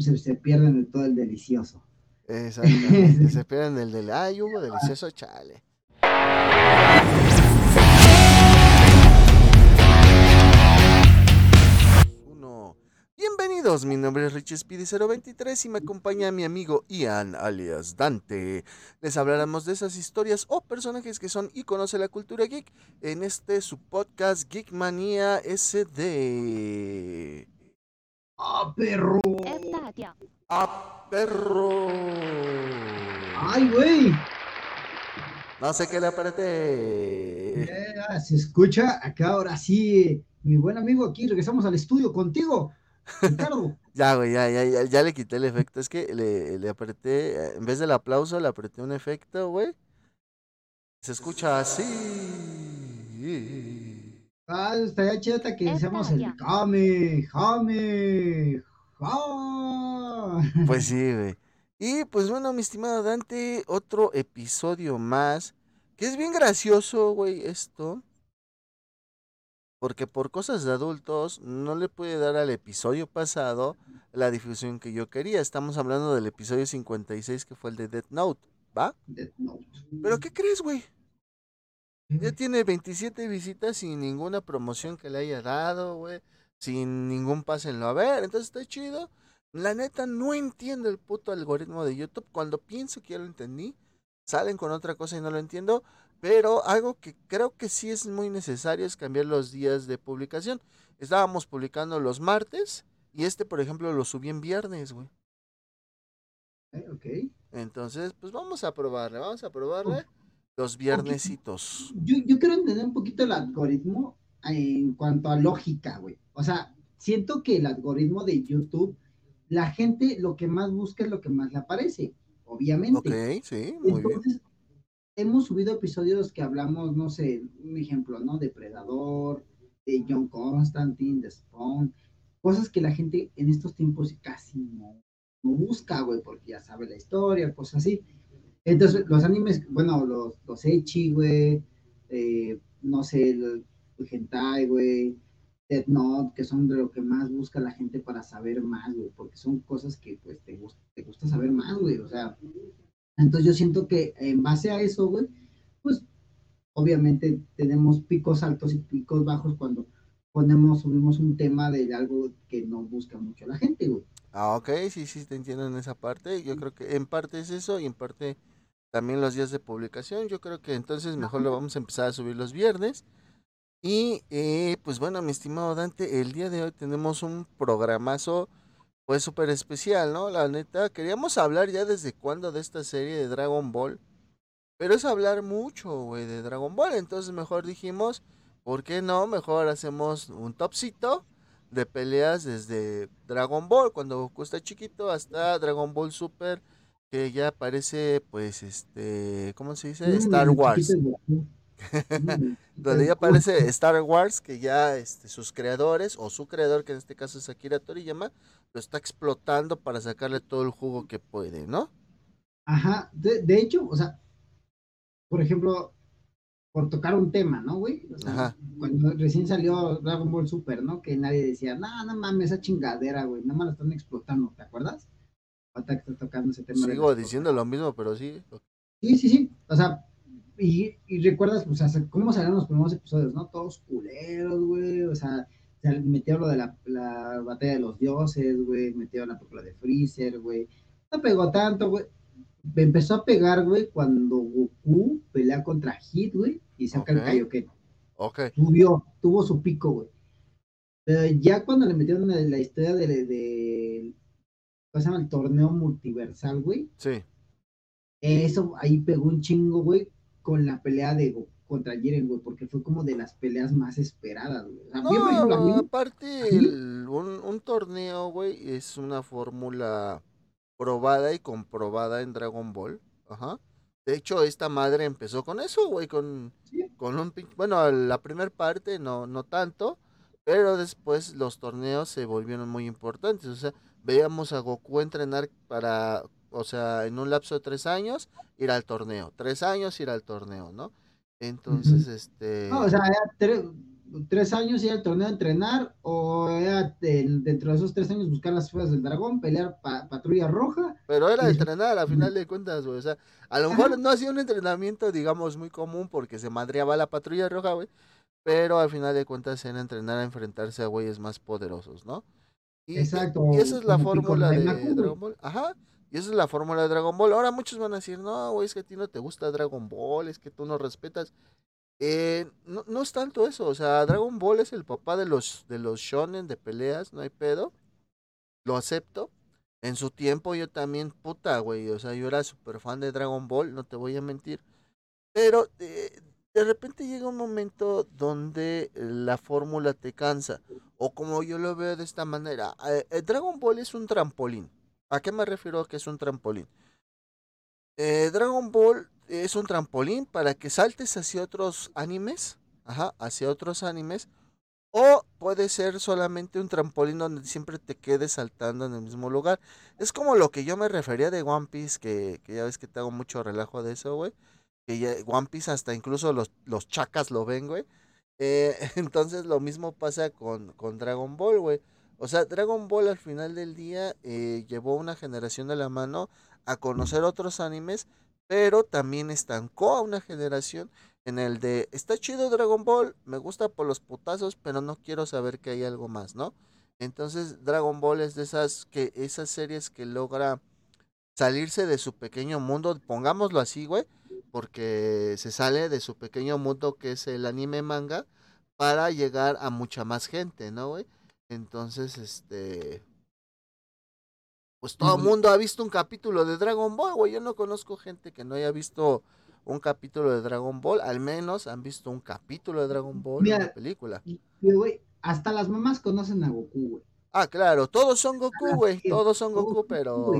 se, se pierden de todo el delicioso. Exactamente, se pierden el del ay, hubo delicioso, chale. Uno. Bienvenidos, mi nombre es Richie Speedy 023 y me acompaña mi amigo Ian alias Dante. Les hablaremos de esas historias o personajes que son íconos de la cultura geek en este su podcast Geek Manía SD. ¡Ah, perro! ¡Ah, perro! ¡Ay, güey! No sé qué le apreté. Eh, se escucha acá ahora sí, mi buen amigo, aquí regresamos al estudio contigo, Ricardo. Ya, güey, ya, ya, ya, ya le quité el efecto. Es que le, le apreté, en vez del aplauso, le apreté un efecto, güey. Se escucha así. Ah, estaría cheta que decíamos el Jame, Jame, Ja. Pues sí, güey. Y pues bueno, mi estimado Dante, otro episodio más. Que es bien gracioso, güey, esto. Porque por cosas de adultos no le pude dar al episodio pasado la difusión que yo quería. Estamos hablando del episodio 56 que fue el de Death Note, ¿va? Death Note. ¿Pero qué crees, güey? Ya tiene 27 visitas sin ninguna promoción que le haya dado, güey. Sin ningún pásenlo a ver. Entonces está chido. La neta no entiendo el puto algoritmo de YouTube. Cuando pienso que ya lo entendí, salen con otra cosa y no lo entiendo. Pero algo que creo que sí es muy necesario es cambiar los días de publicación. Estábamos publicando los martes y este, por ejemplo, lo subí en viernes, güey. Eh, ok. Entonces, pues vamos a probarle, vamos a probarle los viernesitos. Yo, yo quiero entender un poquito el algoritmo en cuanto a lógica, güey. O sea, siento que el algoritmo de YouTube, la gente lo que más busca es lo que más le aparece, obviamente. Ok, sí, muy bien. Entonces, hemos subido episodios que hablamos, no sé, un ejemplo, ¿no? De Predador, de John Constantine, de Spawn, cosas que la gente en estos tiempos casi no, no busca, güey, porque ya sabe la historia, cosas así. Entonces, los animes, bueno, los, los Echi, güey, eh, no sé, el, el hentai, güey, Death Note, que son de lo que más busca la gente para saber más, güey, porque son cosas que, pues, te gusta, te gusta saber más, güey, o sea, entonces yo siento que en base a eso, güey, pues obviamente tenemos picos altos y picos bajos cuando ponemos, subimos un tema de algo que no busca mucho la gente, güey. Ah, ok, sí, sí, te entiendo en esa parte. Yo creo que en parte es eso y en parte también los días de publicación. Yo creo que entonces mejor lo vamos a empezar a subir los viernes. Y eh, pues bueno, mi estimado Dante, el día de hoy tenemos un programazo pues súper especial, ¿no? La neta, queríamos hablar ya desde cuándo de esta serie de Dragon Ball. Pero es hablar mucho, güey, de Dragon Ball. Entonces mejor dijimos, ¿por qué no? Mejor hacemos un topcito de peleas desde Dragon Ball, cuando Goku está chiquito, hasta Dragon Ball Super, que ya aparece, pues, este, ¿cómo se dice? Star Wars. Donde ya aparece Star Wars, que ya este, sus creadores, o su creador, que en este caso es Akira Toriyama, lo está explotando para sacarle todo el jugo que puede, ¿no? Ajá, de, de hecho, o sea, por ejemplo, por tocar un tema, ¿no, güey? O sea, Ajá. cuando recién salió Dragon Ball Super, ¿no? Que nadie decía, no, no mames, esa chingadera, güey, nada más la están explotando, ¿te acuerdas? Ahorita que está tocando ese tema. Sigo diciendo lo mismo, pero sí. Sí, sí, sí. O sea, y, y recuerdas, sea, cómo salieron los primeros episodios, ¿no? Todos culeros, güey. O sea, se metió lo de la, la batalla de los dioses, güey. Metió la película de Freezer, güey. No pegó tanto, güey. Me empezó a pegar, güey, cuando Goku pelea contra Hit, güey, y saca el Kaioken. Ok. Subió, tuvo su pico, güey. Pero ya cuando le metieron la, la historia de, de, ¿cómo se llama? El torneo multiversal, güey. Sí. Eso ahí pegó un chingo, güey, con la pelea de contra Jiren, güey, porque fue como de las peleas más esperadas, güey. O sea, por ejemplo, No, mí- aparte, el- un, un torneo, güey, es una fórmula probada y comprobada en Dragon Ball. Ajá. De hecho, esta madre empezó con eso, güey, con, Sí. con un Bueno, la primera parte no, no tanto, pero después los torneos se volvieron muy importantes. O sea, veíamos a Goku entrenar para, o sea, en un lapso de tres años, ir al torneo. Tres años, ir al torneo, ¿no? Entonces, este... No, o sea, era tre- tres años ir al torneo a entrenar o era dentro de esos tres años buscar las esferas del dragón, pelear patrulla roja. Pero era entrenar a final de cuentas, güey. O sea, a lo mejor no hacía un entrenamiento, digamos, muy común porque se madreaba la patrulla roja, güey. Pero al final de cuentas era entrenar a enfrentarse a güeyes más poderosos, ¿no? Y, Exacto. Y esa es la fórmula de Dragon Ball. Ajá. Y esa es la fórmula de Dragon Ball. Ahora muchos van a decir, no, güey, es que a ti no te gusta Dragon Ball, es que tú no respetas. Eh, no, no es tanto eso, o sea, Dragon Ball es el papá de los, de los shonen de peleas, no hay pedo. Lo acepto. En su tiempo yo también, puta, güey, o sea, yo era súper fan de Dragon Ball, no te voy a mentir. Pero eh, de repente llega un momento donde la fórmula te cansa. O como yo lo veo de esta manera, eh, Dragon Ball es un trampolín. ¿A qué me refiero que es un trampolín? Dragon Ball es un trampolín para que saltes hacia otros animes, ajá, hacia otros animes, o puede ser solamente un trampolín donde siempre te quedes saltando en el mismo lugar. Es como lo que yo me refería de One Piece, que, ya ves que te hago mucho relajo de eso, güey. Que One Piece hasta incluso los, los chacas lo ven, güey. Eh, entonces lo mismo pasa con, con Dragon Ball, güey. O sea, Dragon Ball al final del día eh, llevó una generación de la mano a conocer otros animes pero también estancó a una generación en el de, está chido Dragon Ball, me gusta por los putazos, pero no quiero saber que hay algo más, ¿no? Entonces Dragon Ball es de esas, que, esas series que logra salirse de su pequeño mundo, pongámoslo así, güey, porque se sale de su pequeño mundo que es el anime manga para llegar a mucha más gente, ¿no, güey? Entonces, este, pues todo el mundo ha visto un capítulo de Dragon Ball, güey. Yo no conozco gente que no haya visto un capítulo de Dragon Ball. Al menos han visto un capítulo de Dragon Ball en la película. Güey, hasta las mamás conocen a Goku, güey. Ah, claro, todos son Goku, güey. Todos son Goku, pero.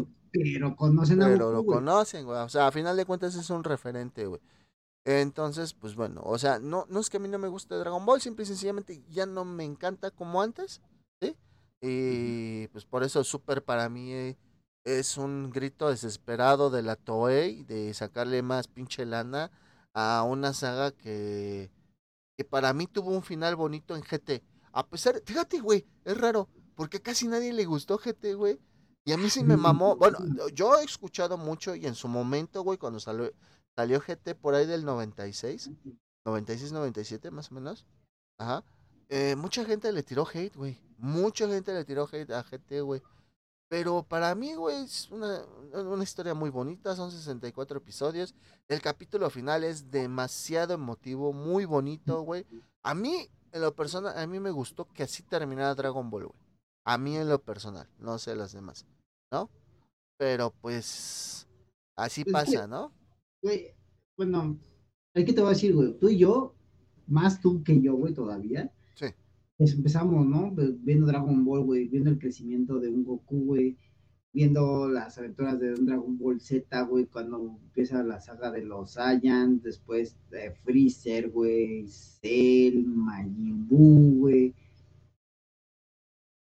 Pero conocen a Goku. Pero lo conocen, güey. O sea, a final de cuentas es un referente, güey. Entonces, pues bueno, o sea, no, no es que a mí no me guste Dragon Ball, simple y sencillamente ya no me encanta como antes, ¿sí? Y pues por eso Super para mí eh, es un grito desesperado de la Toei de sacarle más pinche lana a una saga que, que para mí tuvo un final bonito en GT. A pesar, fíjate, güey, es raro, porque casi nadie le gustó GT, güey. Y a mí sí me mamó. Bueno, yo he escuchado mucho y en su momento, güey, cuando salió, salió GT por ahí del 96, 96, 97 más o menos. Ajá. Eh, mucha gente le tiró hate, güey. Mucha gente le tiró hate a GT, güey. Pero para mí, güey, es una, una, historia muy bonita. Son 64 episodios. El capítulo final es demasiado emotivo, muy bonito, güey. A mí, en lo personal, a mí me gustó que así terminara Dragon Ball, güey. A mí en lo personal, no sé las demás, ¿no? Pero pues, así pasa, ¿no? Güey, bueno, hay que te voy a decir, güey, tú y yo, más tú que yo, güey, todavía, pues empezamos, ¿no? Pues, viendo Dragon Ball, güey, viendo el crecimiento de un Goku, güey, viendo las aventuras de un Dragon Ball Z, güey, cuando empieza la saga de los Saiyans, después de Freezer, güey, Cell, Majin Buu, güey.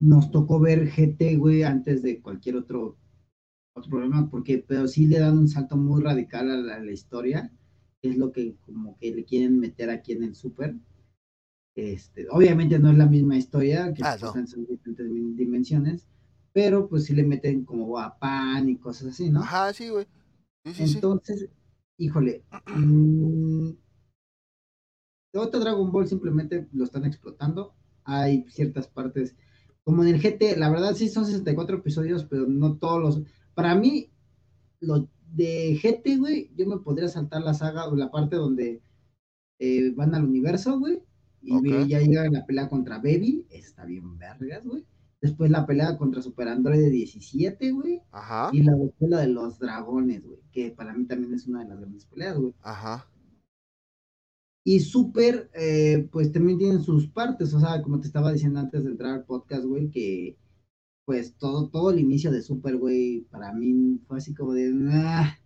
Nos tocó ver GT, güey, antes de cualquier otro, otro problema, porque, pero sí le dan un salto muy radical a la, a la historia, que es lo que como que le quieren meter aquí en el Super este, obviamente no es la misma historia, que ah, están en diferentes dimensiones, pero pues sí le meten como a pan y cosas así, ¿no? Ajá, sí, güey. Entonces, híjole, mmm, otro Dragon Ball simplemente lo están explotando. Hay ciertas partes, como en el GT, la verdad sí son 64 episodios, pero no todos los. Para mí, lo de GT, güey, yo me podría saltar la saga o la parte donde eh, van al universo, güey, y ya llega la pelea contra Baby, está bien vergas, güey. Después la pelea contra Super Android 17, güey. Ajá. Y la pelea de los dragones, güey. Que para mí también es una de las grandes peleas, güey. Ajá. Y Super, eh, pues también tienen sus partes. O sea, como te estaba diciendo antes de entrar al podcast, güey, que pues todo, todo el inicio de Super, güey, para mí fue así como de. Ah,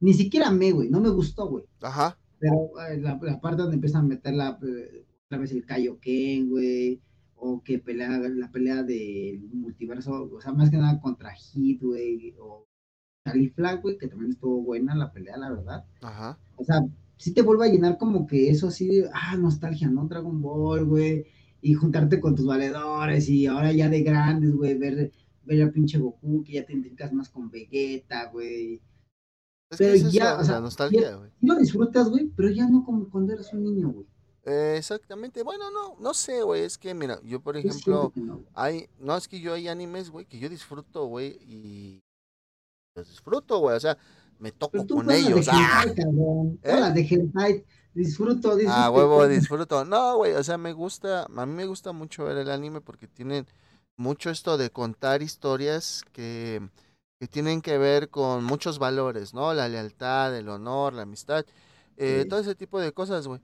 ni siquiera me, güey. No me gustó, güey. Ajá. Pero eh, la, la, parte donde empiezan a meter la. Eh, otra vez el Kaioken, güey, o que pelea, la pelea del multiverso, o sea, más que nada contra Hit, güey, o Flag, güey, que también estuvo buena la pelea, la verdad. Ajá. O sea, sí te vuelve a llenar como que eso así ah, nostalgia, ¿no? Dragon Ball, güey, y juntarte con tus valedores, y ahora ya de grandes, güey, ver, ver a pinche Goku, que ya te identificas más con Vegeta, güey. pero ya, o sea, nostalgia, güey. lo disfrutas, güey, pero ya no como cuando eras un niño, güey. exactamente, bueno, no, no sé, güey, es que mira, yo por ejemplo, hay, no, es que yo hay animes, güey, que yo disfruto, güey, y los disfruto, güey, o sea, me toco con ellos. ¡Ah! ¿Eh? de hentai, disfruto, disfruto. Ah, huevo, disfruto. No, güey, o sea, me gusta, a mí me gusta mucho ver el anime porque tienen mucho esto de contar historias que, que tienen que ver con muchos valores, ¿no? La lealtad, el honor, la amistad, eh, todo ese tipo de cosas, güey.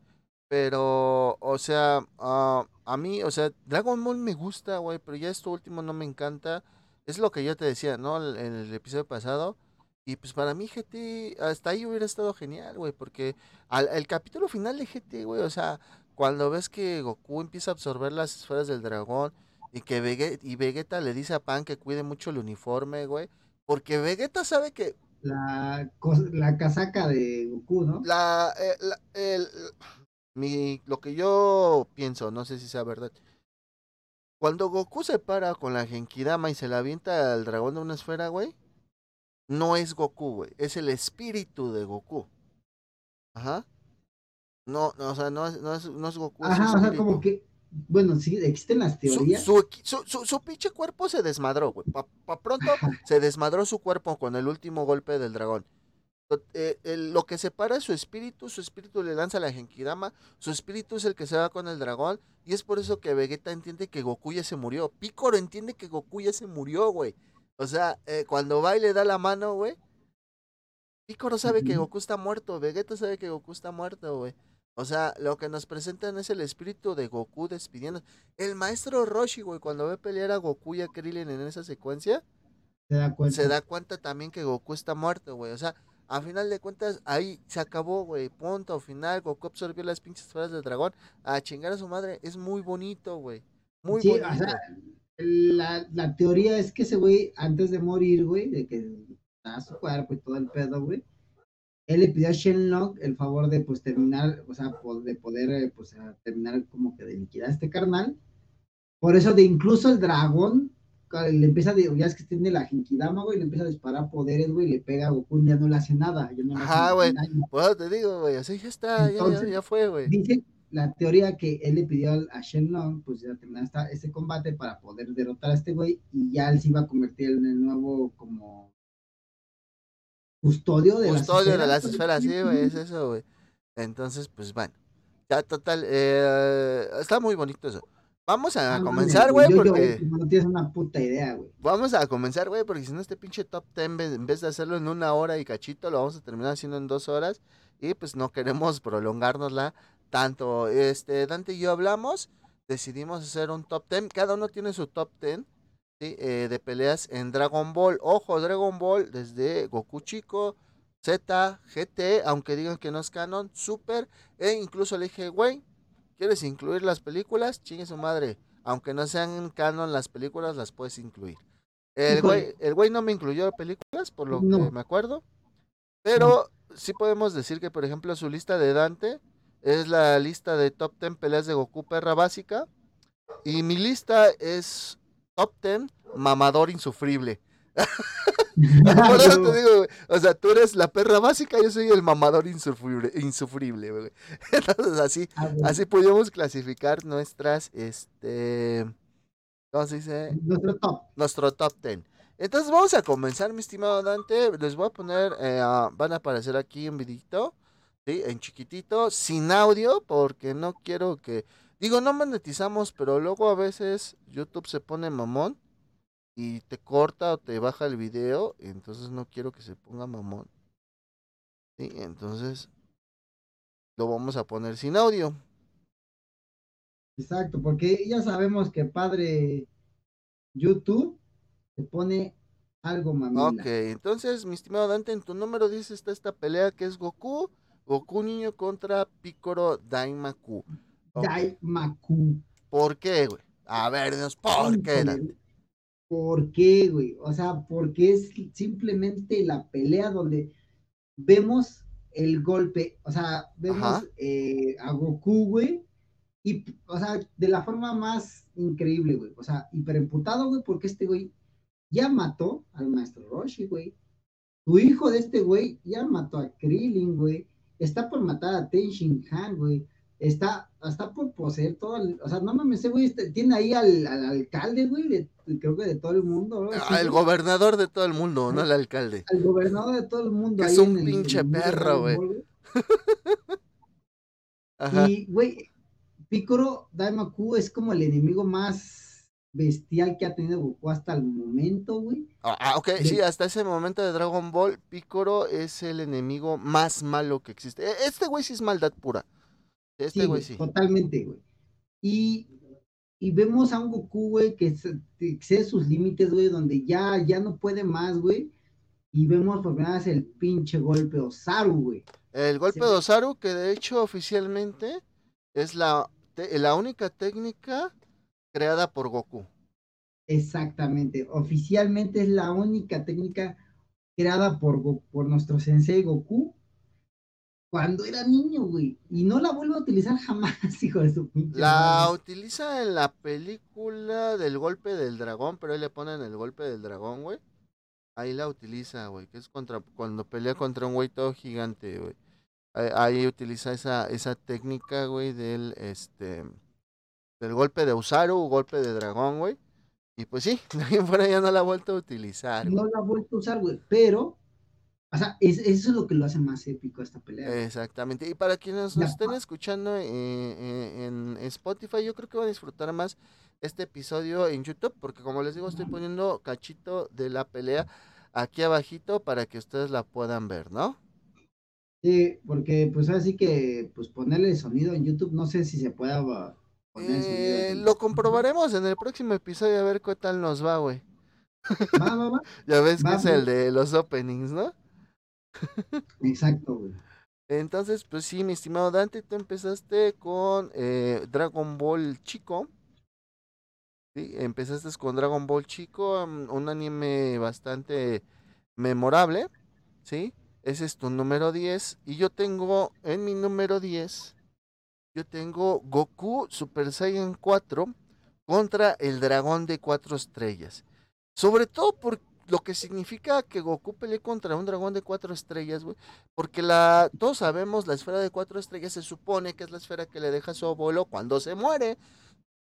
Pero, o sea, uh, a mí, o sea, Dragon Ball me gusta, güey, pero ya esto último no me encanta. Es lo que yo te decía, ¿no? En el episodio pasado y pues para mí GT, hasta ahí hubiera estado genial, güey, porque al, el capítulo final de GT, güey, o sea, cuando ves que Goku empieza a absorber las esferas del dragón y que Vegeta, y Vegeta le dice a Pan que cuide mucho el uniforme, güey, porque Vegeta sabe que... La, la casaca de Goku, ¿no? La, eh, el, mi, lo que yo pienso, no sé si sea verdad. Cuando Goku se para con la Genkidama y se la avienta al dragón de una esfera, güey, no es Goku, güey. Es el espíritu de Goku. Ajá. No, no o sea, no es, no es, no es Goku. Ajá, o sea, como que. Bueno, sí, existen las teorías. Su, su, su, su pinche cuerpo se desmadró, güey. Pa, pronto se desmadró su cuerpo con el último golpe del dragón. Eh, lo que separa es su espíritu, su espíritu le lanza la Genkidama, su espíritu es el que se va con el dragón, y es por eso que Vegeta entiende que Goku ya se murió. Picoro entiende que Goku ya se murió, güey. O sea, eh, cuando va y le da la mano, güey. Piccolo sabe que Goku está muerto, Vegeta sabe que Goku está muerto, güey. O sea, lo que nos presentan es el espíritu de Goku despidiendo. El maestro Roshi, güey, cuando ve pelear a Goku y a Krillin en esa secuencia, se da cuenta, se da cuenta también que Goku está muerto, güey. O sea, a final de cuentas, ahí se acabó, güey. Punto final. Goku absorbió las pinches esferas del dragón. A chingar a su madre. Es muy bonito, güey. Muy bonito la, la, teoría es que ese güey, antes de morir, güey, de que da su cuerpo y todo el pedo, güey, él le pidió a Shenlong el favor de, pues, terminar, o sea, de poder, eh, pues, terminar como que de liquidar a este carnal. Por eso de incluso el dragón, le empieza, a, ya es que tiene la Genkidama, güey, le empieza a disparar poderes, güey, le pega a Goku, ya no le hace nada. Ya no Ajá, güey, pues te digo, güey, así ya está, ya, ya, ya, fue, güey. Dice, la teoría que él le pidió a Shenlong, pues ya terminar esta, este combate para poder derrotar a este güey y ya él se iba a convertir en el nuevo como custodio de custodio las de las esferas, sí, güey, es eso, güey. Entonces, pues bueno, ya total, eh, está muy bonito eso. Vamos a ah, comenzar, güey, porque... no tienes una puta idea, güey. Vamos a comenzar, güey, porque si no este pinche top ten, en vez de hacerlo en una hora y cachito, lo vamos a terminar haciendo en dos horas. Y pues no queremos prolongárnosla tanto este Dante y yo hablamos, decidimos hacer un top 10, cada uno tiene su top 10 eh, de peleas en Dragon Ball. Ojo, Dragon Ball desde Goku Chico, Z, GT, aunque digan que no es canon, Super, e incluso le dije, güey, ¿quieres incluir las películas? Chingue su madre, aunque no sean canon las películas, las puedes incluir. El güey, el güey no me incluyó películas, por lo que me acuerdo, pero sí podemos decir que, por ejemplo, su lista de Dante es la lista de top 10 peleas de Goku perra básica. Y mi lista es top 10 mamador insufrible. Por eso te digo, o sea, tú eres la perra básica, yo soy el mamador insufrible, insufrible, güey. Entonces así, ah, así podemos clasificar nuestras, este, ¿cómo se dice? Nuestro top. Nuestro top 10. Entonces vamos a comenzar, mi estimado Dante. Les voy a poner, eh, van a aparecer aquí un en chiquitito, sin audio, porque no quiero que... Digo, no monetizamos, pero luego a veces YouTube se pone mamón y te corta o te baja el video, entonces no quiero que se ponga mamón. Sí, entonces lo vamos a poner sin audio. Exacto, porque ya sabemos que padre YouTube se pone algo mamón. Ok, entonces, mi estimado Dante, en tu número 10 está esta pelea que es Goku Goku niño contra Picoro Daimaku. Daimaku. ¿Por qué, güey? A ver, Dios, ¿por qué? ¿Por qué, güey? O sea, porque es simplemente la pelea donde vemos el golpe, o sea, vemos eh, a Goku, güey, y, o sea, de la forma más increíble, güey, o sea, hiperemputado, güey, porque este güey ya mató al maestro Roshi, güey. Tu hijo de este güey ya mató a Krillin, güey. Está por matar a Ten Shin Han, güey está, está por poseer todo, el, o sea, no mames, güey tiene ahí al, al alcalde, güey, de, creo que de todo el mundo. ¿no? Ah, el gobernador de todo el mundo, no el alcalde. El gobernador de todo el mundo. es un pinche perro, güey. Y, güey, Picoro Daimaku es como el enemigo más bestial que ha tenido Goku hasta el momento, güey. Ah, ah ok, sí, hasta ese momento de Dragon Ball, Picoro es el enemigo más malo que existe. E, este güey sí es maldad pura. Este güey sí. Totalmente, güey. Y, y, vemos a un Goku, güey, que excede sus límites, güey, donde ya, ya no puede más, güey. Y vemos por primera vez el pinche golpe de Osaru, güey. El golpe de Osaru, que de hecho oficialmente es la, la única técnica creada por Goku. Exactamente. Oficialmente es la única técnica creada por, por nuestro sensei Goku cuando era niño, güey. Y no la vuelve a utilizar jamás, hijo de su pinche. La utiliza en la película del golpe del dragón, pero ahí le ponen el golpe del dragón, güey. Ahí la utiliza, güey, que es contra cuando pelea contra un güey todo gigante, güey. Ahí, utiliza esa, esa técnica, güey, del este del golpe de Usaru, golpe de dragón, güey. Y pues sí, ahí fuera ya no la ha vuelto a utilizar. No la ha vuelto a usar, güey, pero o sea, eso es lo que lo hace más épico esta pelea. Exactamente. Y para quienes nos estén escuchando eh, eh, en Spotify, yo creo que van a disfrutar más este episodio en YouTube, porque como les digo, estoy poniendo cachito de la pelea aquí abajito para que ustedes la puedan ver, ¿no? Sí, porque pues así que pues ponerle sonido en YouTube, no sé si se pueda eh, Lo comprobaremos en el próximo episodio a ver qué tal nos va, güey. Va, va, va. ya ves que es el de los openings, ¿no? Exacto, güey. Entonces, pues sí, mi estimado Dante, tú empezaste con eh, Dragon Ball Chico. Sí, empezaste con Dragon Ball Chico, mm, un anime bastante memorable, ¿sí? Ese es tu número 10. Y yo tengo en mi número 10, yo tengo Goku Super Saiyan 4 contra el dragón de cuatro estrellas. Sobre todo porque lo que significa que Goku pelee contra un dragón de cuatro estrellas, güey. Porque la, todos sabemos, la esfera de cuatro estrellas se supone que es la esfera que le deja su abuelo cuando se muere.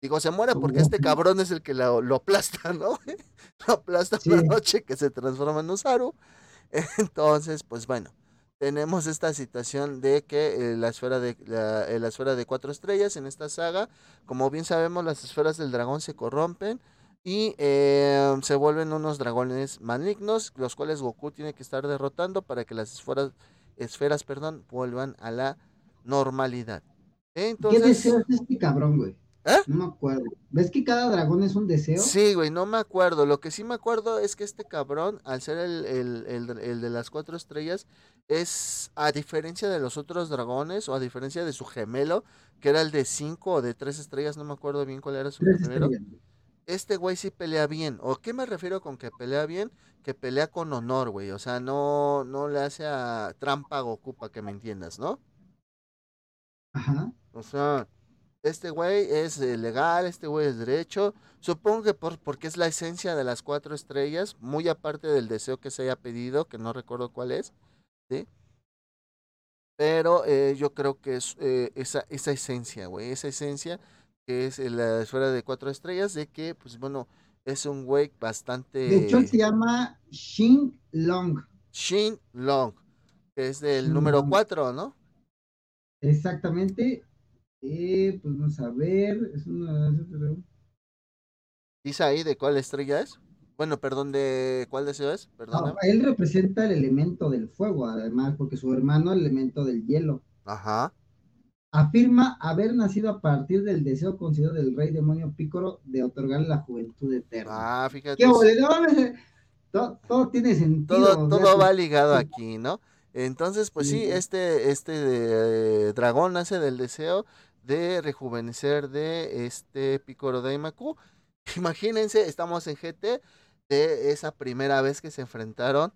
Digo, se muere porque este cabrón es el que lo, aplasta, ¿no? lo aplasta una noche que se transforma en Usaru. Entonces, pues bueno, tenemos esta situación de que eh, la, esfera de, la, eh, la esfera de cuatro estrellas en esta saga, como bien sabemos, las esferas del dragón se corrompen y eh, se vuelven unos dragones malignos, los cuales Goku tiene que estar derrotando para que las esferas, esferas perdón, vuelvan a la normalidad. Entonces, ¿Qué deseo es este cabrón, güey? ¿Eh? No me acuerdo. ¿Ves que cada dragón es un deseo? Sí, güey, no me acuerdo. Lo que sí me acuerdo es que este cabrón, al ser el, el de las cuatro estrellas, es, a diferencia de los otros dragones, o a diferencia de su gemelo, que era el de cinco o de tres estrellas, no me acuerdo bien cuál era su gemelo este güey sí pelea bien. ¿O qué me refiero con que pelea bien? Que pelea con honor, güey. O sea, no, no le hace a trampa Goku, para que me entiendas, ¿no? Ajá. O sea, este güey es eh, legal, este güey es derecho. Supongo que por, porque es la esencia de las cuatro estrellas, muy aparte del deseo que se haya pedido, que no recuerdo cuál es, ¿sí? Pero eh, yo creo que es eh, esa, esa esencia, güey, esa esencia que es la esfera de cuatro estrellas, de que, pues bueno, es un güey bastante... De hecho, se llama Shin Long. Shin Long, que es del número cuatro, ¿no? Exactamente. Eh, pues vamos a ver. Es una... ¿Dice ahí de cuál estrella es? Bueno, perdón, ¿de cuál deseo es? Perdón. él representa el elemento del fuego, además, porque su hermano el elemento del hielo. Ajá afirma haber nacido a partir del deseo concedido del rey demonio Pícoro de otorgarle la juventud eterna. Ah, fíjate. ¿Qué todo, todo, tiene sentido. Todo, va ligado aquí, ¿no? Entonces, pues sí, este, este eh, dragón nace del deseo de rejuvenecer de este Picoro Daimaku. Imagínense, estamos en GT de esa primera vez que se enfrentaron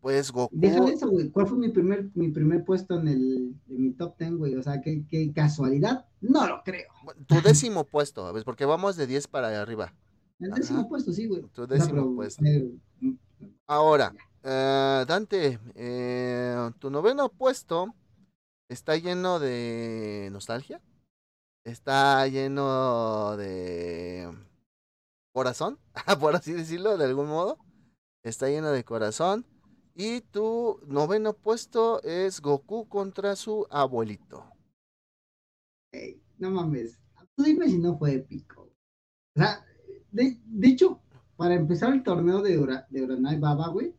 Pues Goku. Déjale eso, güey. ¿Cuál fue mi primer, mi primer puesto en el en mi top ten, güey? O sea, ¿qué, qué casualidad? No lo creo. Tu décimo puesto, ¿ves? Porque vamos de 10 para arriba. El décimo Ajá. puesto, sí, güey. Tu décimo pero, puesto. eh, Ahora, eh, Dante, eh, tu noveno puesto está lleno de nostalgia, está lleno de corazón, por así decirlo, de algún modo, está lleno de corazón. Y tu noveno puesto es Goku contra su abuelito. no mames. Tú dime si no fue épico. O sea, de, de hecho, para empezar el torneo de, Ura, de Uranai Baba, güey,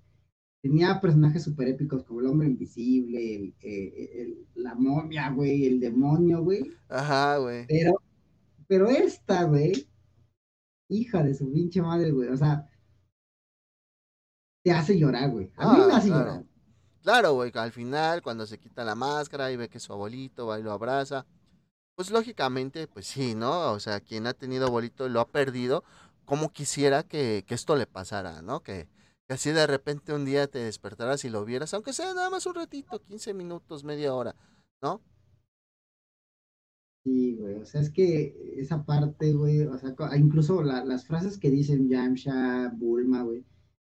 tenía personajes súper épicos como el hombre invisible, el, eh, el- la momia, güey, el demonio, güey. Ajá, güey. Pero, pero esta, güey, hija de su pinche madre, güey, o sea, te hace llorar, güey. A mí Ah, me hace claro. llorar. Claro, güey, al final, cuando se quita la máscara y ve que su abuelito va y lo abraza, pues lógicamente, pues sí, ¿no? O sea, quien ha tenido abuelito y lo ha perdido, como quisiera que, que esto le pasara, ¿no? Que, que así de repente un día te despertaras y lo vieras, aunque sea nada más un ratito, 15 minutos, media hora, ¿no? Sí, güey, o sea, es que esa parte, güey, o sea, co- incluso la- las frases que dicen Yamcha, Bulma, güey,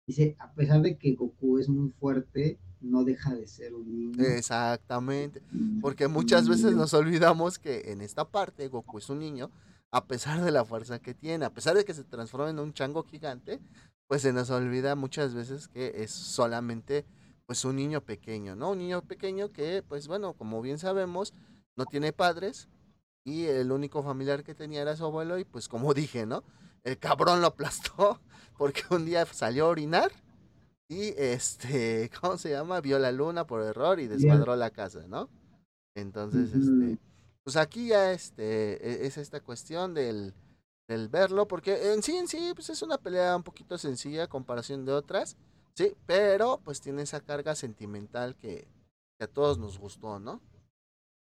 dice, a pesar de que Goku es muy fuerte, no deja de ser un niño. Exactamente. y- Porque muchas veces nos olvidamos que en esta parte Goku es un niño, a pesar de la fuerza que tiene, a pesar de que se transforma en un chango gigante, pues se nos olvida muchas veces que es solamente pues un niño pequeño, ¿no? Un niño pequeño que, pues bueno, como bien sabemos, no tiene padres y el único familiar que tenía era su abuelo y pues como dije, ¿no? El cabrón lo aplastó porque un día salió a orinar y este, ¿cómo se llama? Vio la luna por error y desmadró la casa, ¿no? Entonces, este, pues aquí ya este, e- es esta cuestión del, del verlo, porque en sí, en sí, pues es una pelea un poquito sencilla a comparación de otras, sí, pero pues tiene esa carga sentimental que, que a todos nos gustó, ¿no?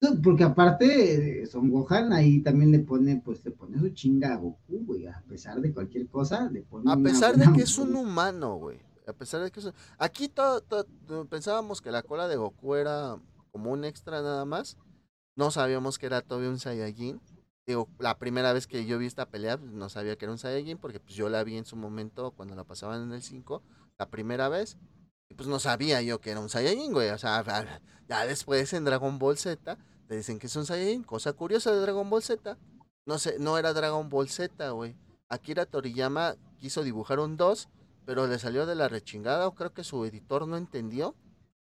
No, Porque aparte, eh, Son Gohan ahí también le pone, pues le pone su chinga a Goku, güey, a pesar de cualquier cosa, le pone A una pesar de que es un humano, güey. A pesar de que es Aquí todo, pensábamos que la cola de Goku era como un extra nada más. No sabíamos que era todavía un Saiyajin. Digo, la primera vez que yo vi esta pelea, pues, no sabía que era un Saiyajin, porque pues yo la vi en su momento cuando la pasaban en el 5, la primera vez. Pues no sabía yo que era un Saiyajin, güey. O sea, ya después en Dragon Ball Z te dicen que es un Saiyajin. Cosa curiosa de Dragon Ball Z. No sé, no era Dragon Ball Z, güey. Akira Toriyama quiso dibujar un 2, pero le salió de la rechingada, o creo que su editor no entendió.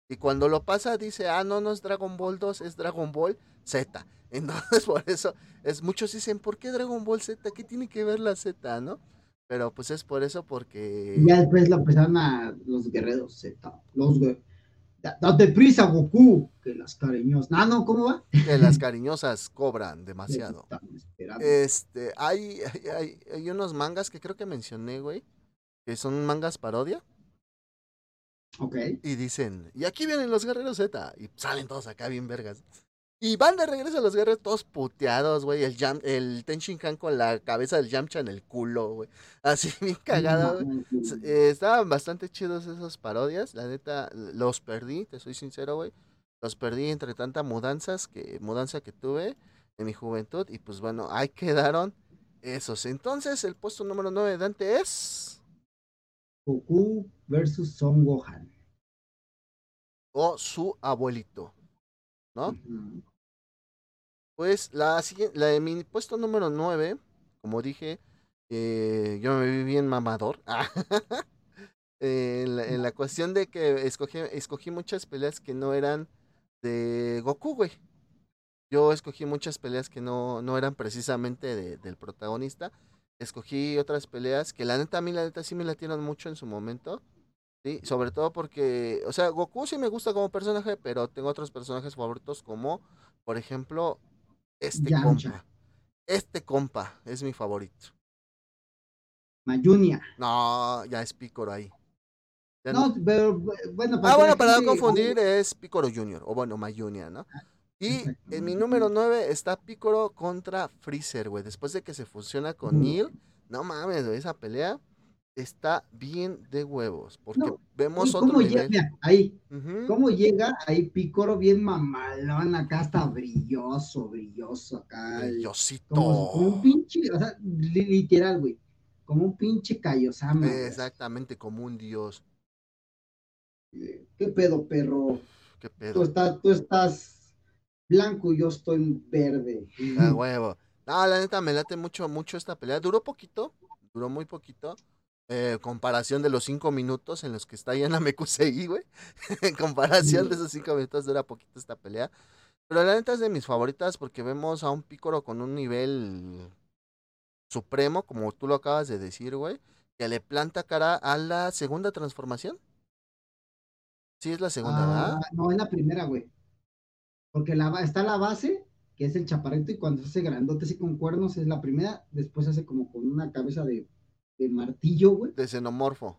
Y cuando lo pasa dice, ah, no, no es Dragon Ball 2, es Dragon Ball Z. Entonces, por eso, es muchos dicen, ¿por qué Dragon Ball Z? ¿Qué tiene que ver la Z, no? Pero pues es por eso, porque... Ya después lo empezaron a los guerreros Z, los gue- Da- Date prisa, Goku, que las cariñosas. No, no, ¿cómo va? que las cariñosas cobran demasiado. Este, hay, hay, hay- hay unos mangas que creo que mencioné, güey, que son mangas parodia. Ok. Y dicen, y aquí vienen los guerreros Z. Y salen todos acá bien vergas. Y van de regreso a los guerreros todos puteados, güey. El, Yam- el Ten Shinhan con la cabeza del Yamcha en el culo, güey. Así bien cagado, güey. Eh, estaban bastante chidos esos parodias. La neta, los perdí, te soy sincero, güey. Los perdí entre tanta mudanzas que, mudanza que tuve en mi juventud. Y pues bueno, ahí quedaron esos. Entonces, el puesto número 9 de Dante es. Goku versus Son Gohan. O su abuelito. ¿no? Pues la la de mi puesto número 9, como dije, eh, yo me vi bien mamador. en, la, en la cuestión de que escogí, escogí muchas peleas que no eran de Goku, güey. Yo escogí muchas peleas que no, no eran precisamente de- del protagonista. Escogí otras peleas que la neta a mí la neta sí me latieron mucho en su momento. Sí, sobre todo porque, o sea, Goku sí me gusta como personaje, pero tengo otros personajes favoritos como, por ejemplo, este Yamcha. compa. Este compa es mi favorito. Mayunia. No, ya es Picoro ahí. Ya No, pero bueno, Ah, bueno, para no confundir es Picoro Junior, o bueno, Mayunia, ¿no? Y exacto. en mi número 9 está Picoro contra Freezer, güey. Después de que se fusiona con. Neil, no mames, güey, esa pelea está bien de huevos, porque No, vemos ¿y otro cómo llega? nivel. Mira, ahí, ¿cómo llega ahí Pícoro bien mamalón? Acá está brilloso, brilloso acá. el- como, como un Brillosito. pinche, o sea, li- literal, güey. Como un pinche Kaiosama, güey. Exactamente, como un dios. ¿Qué pedo, perro? Qué Tú pedo. estás, tú estás blanco y yo estoy verde. A huevo. No, la neta me late mucho, mucho esta pelea. Duró poquito, duró muy poquito. Eh, comparación de los cinco minutos en los que está ahí en la MQCI, güey. en comparación de esos cinco minutos dura poquito esta pelea. Pero la neta es de mis favoritas porque vemos a un Pícoro con un nivel supremo, como tú lo acabas de decir, güey, que le planta cara a la segunda transformación. Sí, es la segunda, ¿verdad? Ah, no, es la primera, güey. Porque la, está la base, que es el chaparrito, y cuando se hace grandote así con cuernos es la primera. Después se hace como con una cabeza de, de martillo, güey. De xenomorfo.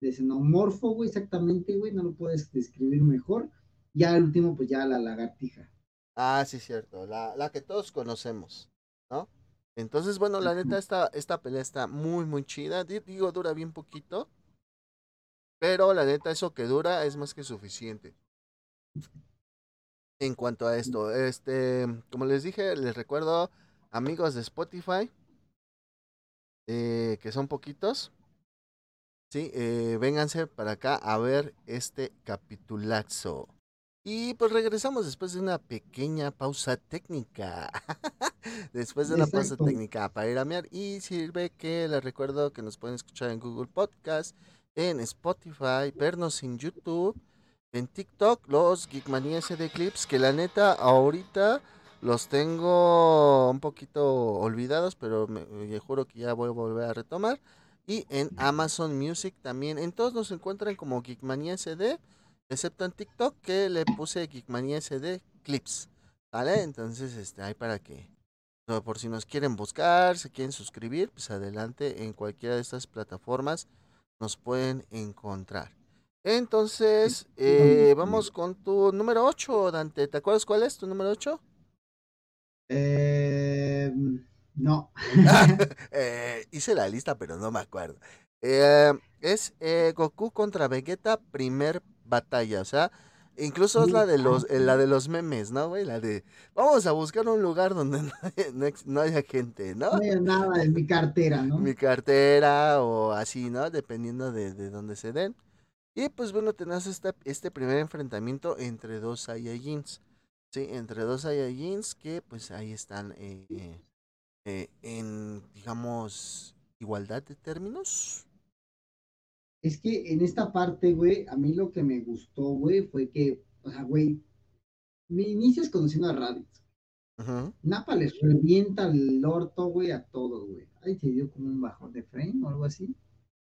De xenomorfo, güey, exactamente, güey. No lo puedes describir mejor. Ya el último, pues ya la lagartija. Ah, sí, cierto. La, la que todos conocemos, ¿no? Entonces, bueno, la neta, esta, esta pelea está muy, muy chida. Di- Digo, dura bien poquito. Pero la neta, eso que dura es más que suficiente. En cuanto a esto, este, como les dije, les recuerdo, amigos de Spotify, eh, que son poquitos. Sí, eh, vénganse para acá a ver este capitulazo. Y pues regresamos después de una pequeña pausa técnica. después de una pausa técnica para ir a mear. Y sirve que les recuerdo que nos pueden escuchar en Google Podcast, en Spotify, vernos en YouTube, en TikTok, los Geekmanías de Clips, que la neta ahorita los tengo un poquito olvidados, pero me, me juro que ya voy a volver a retomar. Y en Amazon Music también. En todos nos encuentran como Geekmanía SD, excepto en TikTok que le puse Geekmanía SD Clips. ¿Vale? Entonces, este, ahí para que, no, por si nos quieren buscar, si quieren suscribir, pues adelante en cualquiera de estas plataformas nos pueden encontrar. Entonces, eh, vamos con tu número 8, Dante. ¿Te acuerdas cuál es tu número 8? Eh, no. Eh, hice la lista, pero no me acuerdo. Eh, es eh, Goku contra Vegeta, primer batalla. O sea, incluso es la de los, eh, la de los memes, ¿no, güey? La de vamos a buscar un lugar donde no, haya- no ex- no haya gente, ¿no? No hay nada en mi cartera, ¿no? Mi cartera o así, ¿no? Dependiendo de, de dónde se den. Y pues bueno, tenemos esta, este primer enfrentamiento entre dos Saiyajins. Sí, entre dos Saiyajins que pues ahí están eh, eh, eh, en, digamos, igualdad de términos. Es que en esta parte, güey, a mí lo que me gustó, güey, fue que, o sea, güey, mi inicio es conociendo a Raditz. Ujú. Napa les revienta el orto, güey, a todos, güey. Ahí se dio como un bajón de frame o algo así.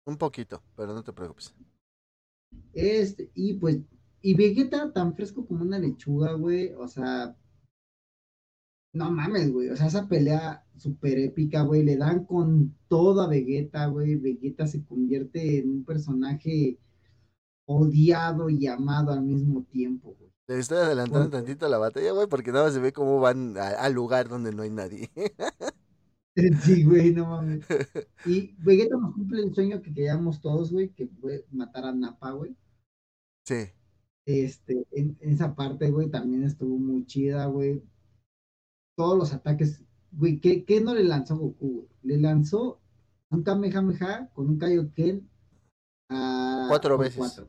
Un poquito, pero no te preocupes. Este, y pues, y Vegeta tan fresco como una lechuga, güey, o sea, no mames, güey, o sea, esa pelea súper épica, güey, le dan con todo a Vegeta, güey, Vegeta se convierte en un personaje odiado y amado al mismo tiempo, güey. Le estoy adelantando tantito la batalla, güey, porque nada más se ve cómo van al lugar donde no hay nadie. Sí, güey, no mames. Y Vegeta nos cumple el sueño que queríamos todos, güey, que fue matar a Nappa, güey. sí. Este, en, en esa parte, güey, también estuvo muy chida, güey. Todos los ataques, güey, ¿qué, qué no le lanzó Goku, güey? Le lanzó un Kamehameha con un Kaioken a Cuatro veces. cuatro.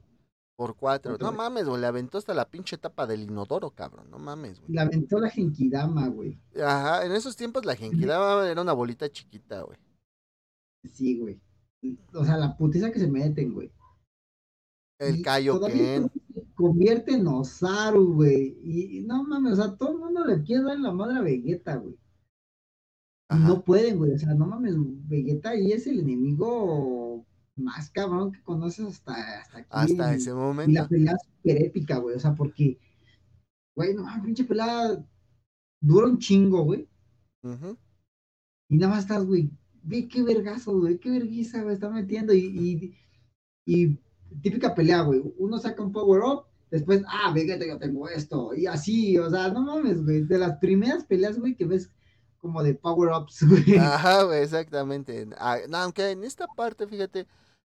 Por cuatro. Cuatro No veces. mames, güey, le aventó hasta la pinche tapa del inodoro, cabrón. No mames, güey. Le aventó la Genkidama, güey. Ajá, en esos tiempos la Genkidama era una bolita chiquita, güey. Sí, güey. O sea, la putiza que se meten, güey. El todavía Kaioken. Convierte en Osaru, güey. Y, no mames, o sea, todo el mundo le quiere dar la madre a Vegeta, güey. Ajá. no pueden, güey. O sea, no mames, Vegeta ahí es el enemigo más cabrón que conoces hasta, hasta aquí. Hasta ese Y la momento. pelea es súper épica, güey. O sea, porque, güey, no mames, pinche pelea dura un chingo, güey. Ujú. Y nada más estás, güey, ve qué vergazo, güey, qué vergüenza, güey, está metiendo. Y, y, y típica pelea, güey. Uno saca un power up, después, ah, Vegeta, yo tengo esto. Y así, o sea, no mames, güey. De las primeras peleas, güey, que ves como de power-ups, güey. Ajá, güey, exactamente. Ah, no, aunque en esta parte, fíjate,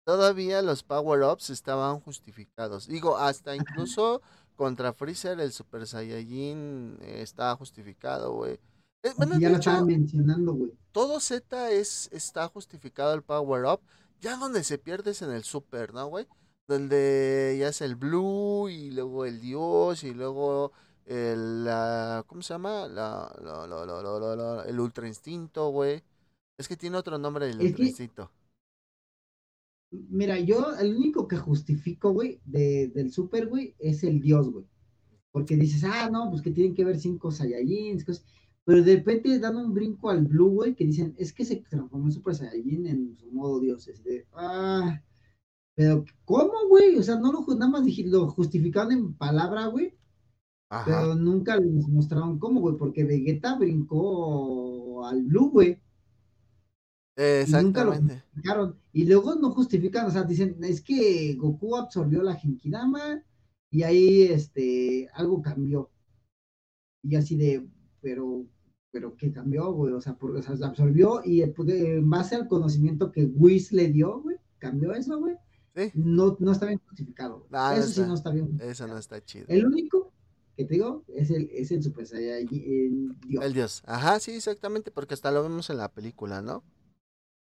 todavía los power-ups estaban justificados. Digo, hasta incluso contra Freezer el Super Saiyajin eh, estaba justificado, güey. Eh, bueno, ya lo hecho, estaban mencionando, güey. todo Z es, está justificado el power-up. Ya donde se pierde es en el Super, ¿no, güey? Donde ya es el Blue y luego el Dios y luego el, la, ¿cómo se llama? La, la- el Ultra Instinto, güey. Es que tiene otro nombre el Es Ultra que- Instinto. Mira, yo, el único que justifico, güey, de, del super, güey, es el dios, güey. Porque dices, ah, no, pues que tienen que ver cinco Saiyajins, cosas. Pero de repente dan un brinco al Blue, güey, que dicen, es que se transformó en Super Saiyajin en su modo dios. Es de, ah, pero ¿cómo, güey? O sea, no lo, nada más lo justificaron en palabra, güey, Ajá. pero nunca les mostraron cómo, güey, porque Vegeta brincó al Blue, güey. y nunca lo Exactamente. justificaron. Y luego no justifican, o sea, dicen, es que Goku absorbió la Genkidama y ahí este algo cambió. Y así de, pero, pero ¿qué cambió, güey? O sea, por, o sea, se absorbió y eh, pues, en base al conocimiento que Whis le dio, güey, cambió eso, güey. Sí, No, no está bien justificado. no eso sí no está bien. eso no está chido. El único que te digo es el, es el Super Saiyajin Dios. El Dios. Ajá, sí, exactamente, porque hasta lo vemos en la película, ¿no?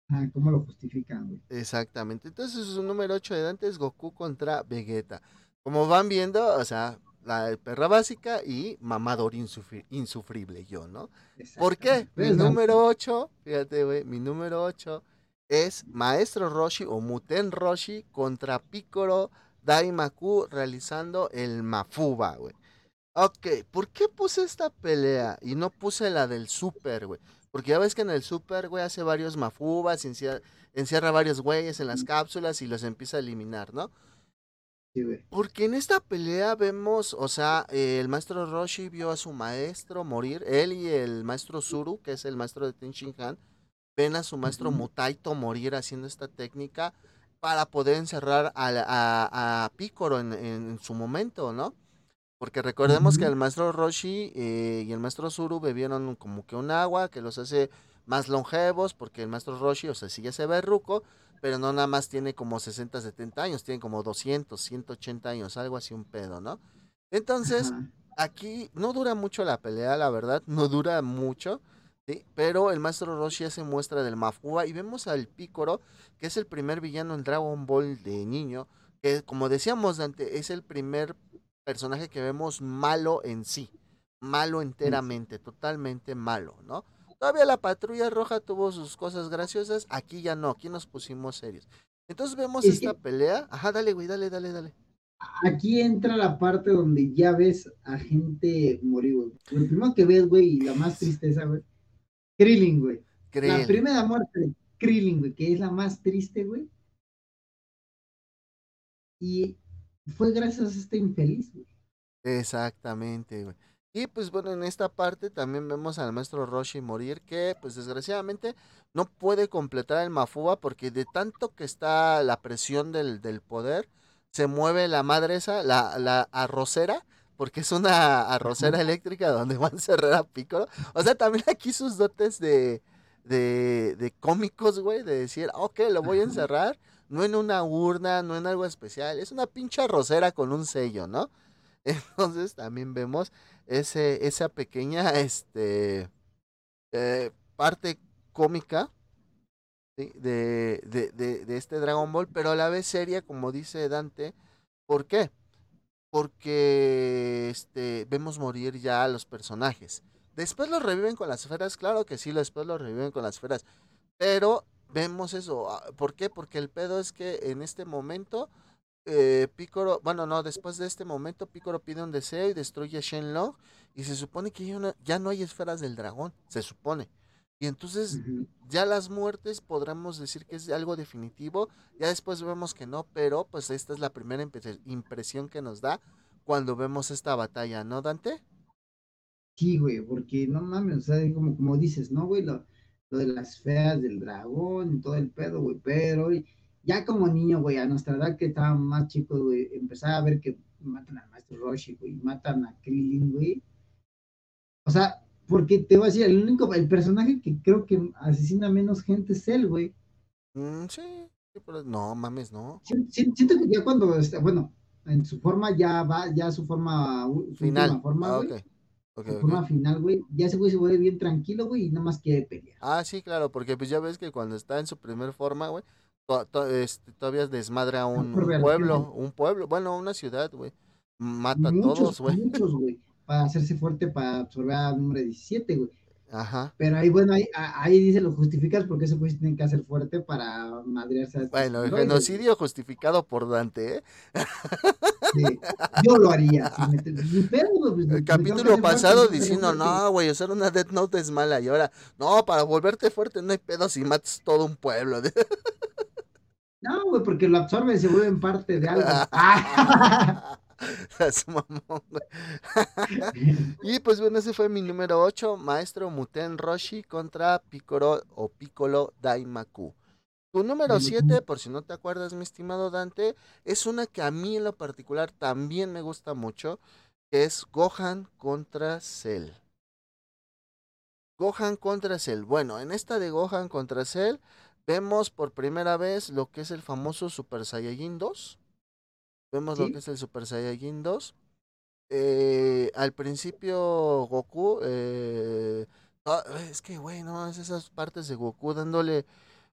Ah, ¿Cómo lo justifican, güey? Exactamente. Entonces su número 8 de Dante es Goku contra Vegeta. Como van viendo, o sea, la perra básica y mamador insufri- insufrible yo, ¿no? ¿Por qué? Mi Pero es número 8, fíjate, güey, mi número 8 es Maestro Roshi o Muten Roshi contra Piccolo Daimaku realizando el Mafuba, güey. Ok, ¿por qué puse esta pelea y no puse la del Super, güey? Porque ya ves que en el Super, güey, hace varios Mafubas, encierra, encierra varios güeyes en las cápsulas y los empieza a eliminar, ¿no? Porque en esta pelea vemos, o sea, eh, el maestro Roshi vio a su maestro morir, él y el maestro Zuru, que es el maestro de Tenshin Han, ven a su maestro. Mutaito morir haciendo esta técnica para poder encerrar a, a, a Picoro en, en su momento, ¿no? Porque recordemos que el maestro Roshi eh, y el maestro Zuru bebieron como que un agua que los hace más longevos, porque el maestro Roshi, o sea, sí ya se ve ruco, pero no nada más tiene como 60, 70 años, tiene como 200, 180 años, algo así un pedo, ¿no? Entonces, aquí no dura mucho la pelea, la verdad, no dura mucho, ¿sí? Pero el maestro Roshi hace muestra del Mafuba y vemos al Picoro, que es el primer villano en Dragon Ball de niño, que como decíamos Dante, es el primer personaje que vemos malo en sí, malo enteramente, totalmente malo, ¿no? Todavía la patrulla roja tuvo sus cosas graciosas, aquí ya no, aquí nos pusimos serios. Entonces vemos Es esta que- pelea, ajá, dale, güey, dale, dale, dale. Aquí entra la parte donde ya ves a gente morir, güey. Lo primero que ves, güey, y la más tristeza, güey. Krillin, güey. La primera muerte de Krillin, güey, que es la más triste, güey. Y fue gracias a este infeliz, güey. Exactamente, güey. Y pues bueno, en esta parte también vemos al maestro Roshi morir, que pues desgraciadamente no puede completar el Mafuba porque de tanto que está la presión del, del poder, se mueve la madre esa, la, la arrocera, porque es una arrocera eléctrica donde van a cerrar a Piccolo. O sea, también aquí sus dotes de, de, de cómicos, güey, de decir, ok, lo voy a encerrar, no en una urna, no en algo especial, es una pinche arrocera con un sello, ¿no? Entonces también vemos ese, esa pequeña este, eh, parte cómica ¿sí? de, de, de, de este Dragon Ball, pero a la vez seria, como dice Dante. ¿Por qué? Porque este, vemos morir ya a los personajes. Después los reviven con las esferas, claro que sí, después los reviven con las esferas. Pero vemos eso. ah, ¿Por qué? Porque el pedo es que en este momento eh, Picoro, bueno, no, después de este momento, Picoro pide un deseo y destruye a Shenlong. Y se supone que ya no, ya no hay esferas del dragón, se supone. Y entonces ya las muertes podremos decir que es algo definitivo. Ya después vemos que no, pero pues esta es la primera impre- impresión que nos da cuando vemos esta batalla, ¿no, Dante? Sí, güey, porque no mames, o sea, como, como dices, ¿no, güey? Lo, lo de las feas del dragón y todo el pedo, güey, pero ya como niño, güey, a nuestra edad que estaba más chico, güey, empezaba a ver que matan al maestro Roshi, güey, matan a Krillin, güey. O sea, Porque te voy a decir, el único, el personaje que creo que asesina menos gente es él, güey. Mm, sí, no mames, no. siento que ya cuando, está, bueno, en su forma ya va, ya su forma, su final. forma, ah, güey. su forma final, güey, ya ese güey se vuelve bien tranquilo, güey, y nada más quiere pelear. Ah, sí, claro, porque pues ya ves que cuando está en su primer forma, güey, este, todavía desmadra un, un pueblo, un pueblo, bueno, una ciudad, güey. Mata a todos, güey. Muchos, güey, para hacerse fuerte para absorber al número 17, güey. Ajá. Pero ahí, bueno, ahí, ahí dice lo justificas porque ese güey tiene que hacer fuerte para madrearse a Bueno, el genocidio justificado por Dante, ¿eh? Sí, yo lo haría. Pues, el capítulo pasado diciendo, no, güey, usar una Death Note es mala. Y ahora, no, para volverte fuerte no hay pedo si matas todo un pueblo. No, güey, porque lo absorbe y se vuelve en parte de algo. y pues bueno, ese fue mi número 8, Maestro Muten Roshi contra Piccolo o Piccolo Daimaku. Tu número 7, por si no te acuerdas, mi estimado Dante, es una que a mí en lo particular también me gusta mucho, que es Gohan contra Cell. Gohan contra Cell. Bueno, en esta de Gohan contra Cell vemos por primera vez lo que es el famoso Super Saiyajin 2 Vemos lo que es el Super Saiyajin 2. Eh, al principio Goku, eh, ah, es que, güey, no, es esas partes de Goku dándole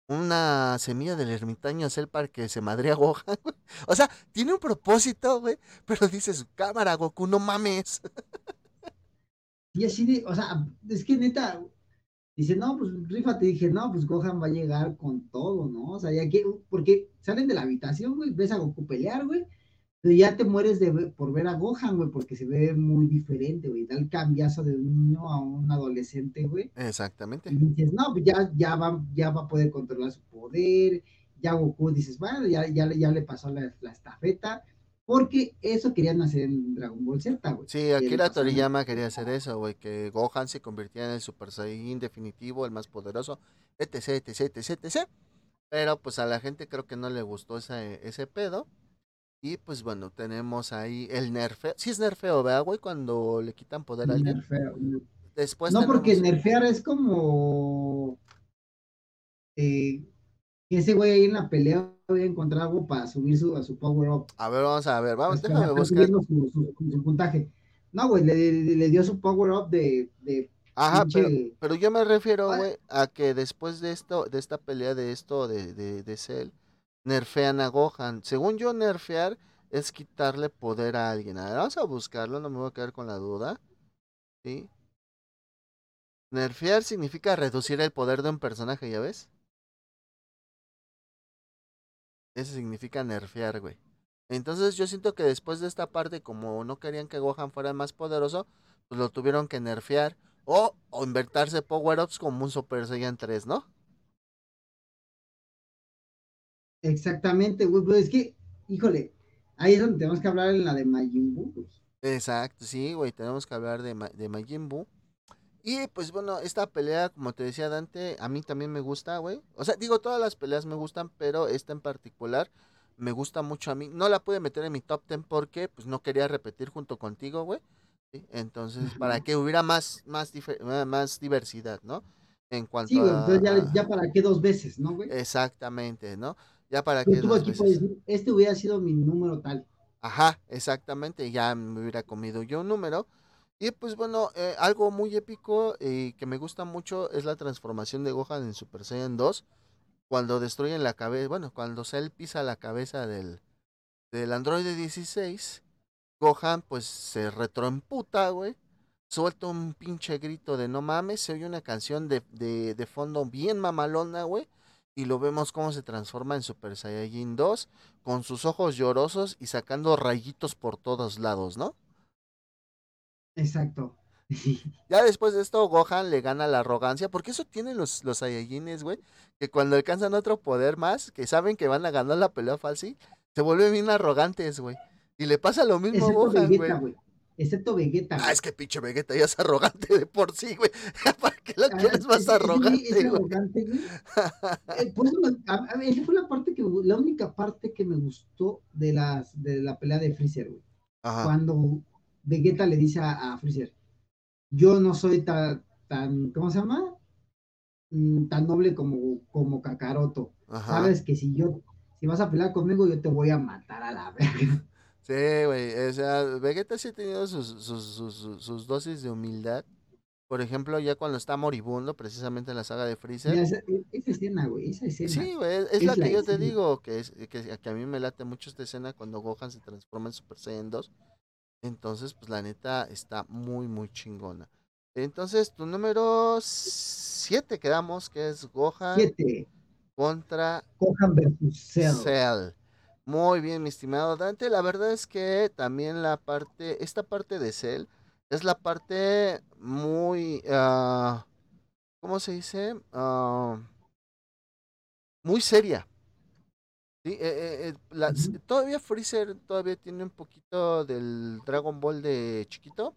una semilla del ermitaño a Cell para que se madre a Gohan. O sea, tiene un propósito, güey, pero dice su cámara, Goku, no mames. Y así de, o sea, es que neta, dice, no, pues te dije, no, pues Gohan va a llegar con todo, ¿no? O sea, ya que, porque salen de la habitación, güey, ves a Goku pelear, güey, pero ya te mueres de, por ver a Gohan, güey, porque se ve muy diferente, güey. Da el cambiazo de un niño a un adolescente, güey. Exactamente. Y dices, no, pues ya, ya, va, ya va a poder controlar su poder. Ya Goku dices, bueno, ya, ya, ya le pasó la, estafeta. Porque eso querían hacer en Dragon Ball Z, güey. Sí, aquí la Toriyama quería hacer eso, güey, que Gohan se convirtiera en el Super Saiyan definitivo, el más poderoso, etc, etc, etc, etc. Pero pues a la gente creo que no le gustó ese, ese pedo. Y pues bueno, tenemos ahí el nerfeo. Sí es nerfeo, ¿verdad, güey? Cuando le quitan poder a alguien. Nerfeo. Después no, porque nerfear es como... Eh, ese güey ahí en la pelea voy a encontrar algo para subir su, a su power up. A ver, vamos a ver, vamos, déjame buscar. Su, puntaje. No, güey, le, dio su power up de... de Ajá, pero, pero, yo me refiero, güey, a que después de esto, de esta pelea de esto de, de, de Cell, nerfean a Gohan. Según yo, nerfear es quitarle poder a alguien. A ver, vamos a buscarlo, no me voy a quedar con la duda. ¿Sí? Nerfear significa reducir el poder de un personaje, ¿ya ves? Eso significa nerfear, güey. Entonces yo siento que después de esta parte, como no querían que Gohan fuera más poderoso, pues lo tuvieron que nerfear. O, o invertirse power-ups como un Super Saiyan 3, ¿no? Exactamente, güey, pues es que, híjole, ahí es donde tenemos que hablar en la de Majin Buu, güey. Exacto, sí, güey, tenemos que hablar de, de Majin Buu. Y pues bueno, esta pelea, como te decía Dante, a mí también me gusta, güey. O sea, digo, todas las peleas me gustan, pero esta en particular me gusta mucho a mí. No la pude meter en mi top 10 porque pues no quería repetir junto contigo, güey. Entonces, para que hubiera más, más, más diversidad, ¿no? En cuanto sí, güey, entonces ya, ya para qué dos veces, ¿no, güey? Exactamente, ¿no? Ya para que. este hubiera sido mi número tal. Ajá, exactamente, ya me hubiera comido yo un número. Y pues bueno, eh, algo muy épico y que me gusta mucho es la transformación de Gohan en Super Saiyan 2. Cuando destruyen la cabeza, bueno, cuando Cell pisa la cabeza del, del androide 16, Gohan pues se retroemputa, güey. Suelta un pinche grito de no mames, se oye una canción de, de, de fondo bien mamalona, güey y lo vemos cómo se transforma en Super Saiyajin 2 con sus ojos llorosos y sacando rayitos por todos lados, ¿no? Exacto. ya después de esto, Gohan le gana la arrogancia, porque eso tienen los, los Saiyajines, güey, que cuando alcanzan otro poder más, que saben que van a ganar la pelea fácil, se vuelven bien arrogantes, güey. Y le pasa lo mismo a Gohan, güey excepto Vegeta. Ah, es que pinche Vegeta ya es arrogante de por sí, güey. ¿Para qué lo ah, quieres más arrogante? Es, arrogante, güey. eh, a, a, esa fue la parte que, la única parte que me gustó de las, de la pelea de Freezer, güey. Cuando Vegeta le dice a, a Freezer, yo no soy tan, tan ¿cómo se llama? Mm, tan noble como, como Kakaroto. Sabes que si yo, si vas a pelear conmigo, yo te voy a matar a la verga. Sí, güey, o sea, Vegeta sí ha tenido sus, sus, sus, sus dosis de humildad por ejemplo, ya cuando está moribundo, precisamente en la saga de Freezer. esa, escena, güey, esa escena. Sí, güey, es, la, que yo te digo, que, es, que, a mí me late mucho esta escena cuando Gohan se transforma en Super Saiyan 2. Entonces, pues la neta está muy, muy chingona. Entonces, tu número 7 quedamos, que es Gohan. 7. Contra Gohan versus Cell. Cell. Muy bien, mi estimado Dante. La verdad es que también la parte, esta parte de Cell es la parte muy, uh, ¿cómo se dice? Uh, muy seria. ¿Sí? Eh, eh, eh todavía Freezer todavía tiene un poquito del Dragon Ball de chiquito.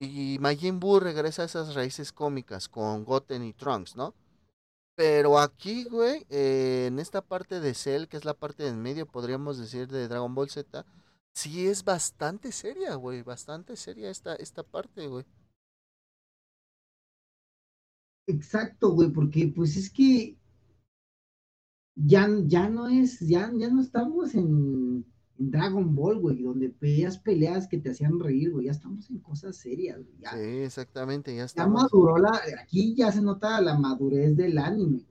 Y Majin Buu regresa a esas raíces cómicas con Goten y Trunks, ¿no? Pero aquí, güey, eh, en esta parte de Cell, que es la parte en medio, podríamos decir, de Dragon Ball Z, sí es bastante seria, güey, bastante seria esta, esta parte, güey. Exacto, güey, porque pues es que ya, ya no es, ya, ya no estamos en, Dragon Ball, güey, donde veías peleas que te hacían reír, güey, ya estamos en cosas serias, güey. sí, exactamente, ya estamos. Ya maduró la, aquí ya se nota la madurez del anime.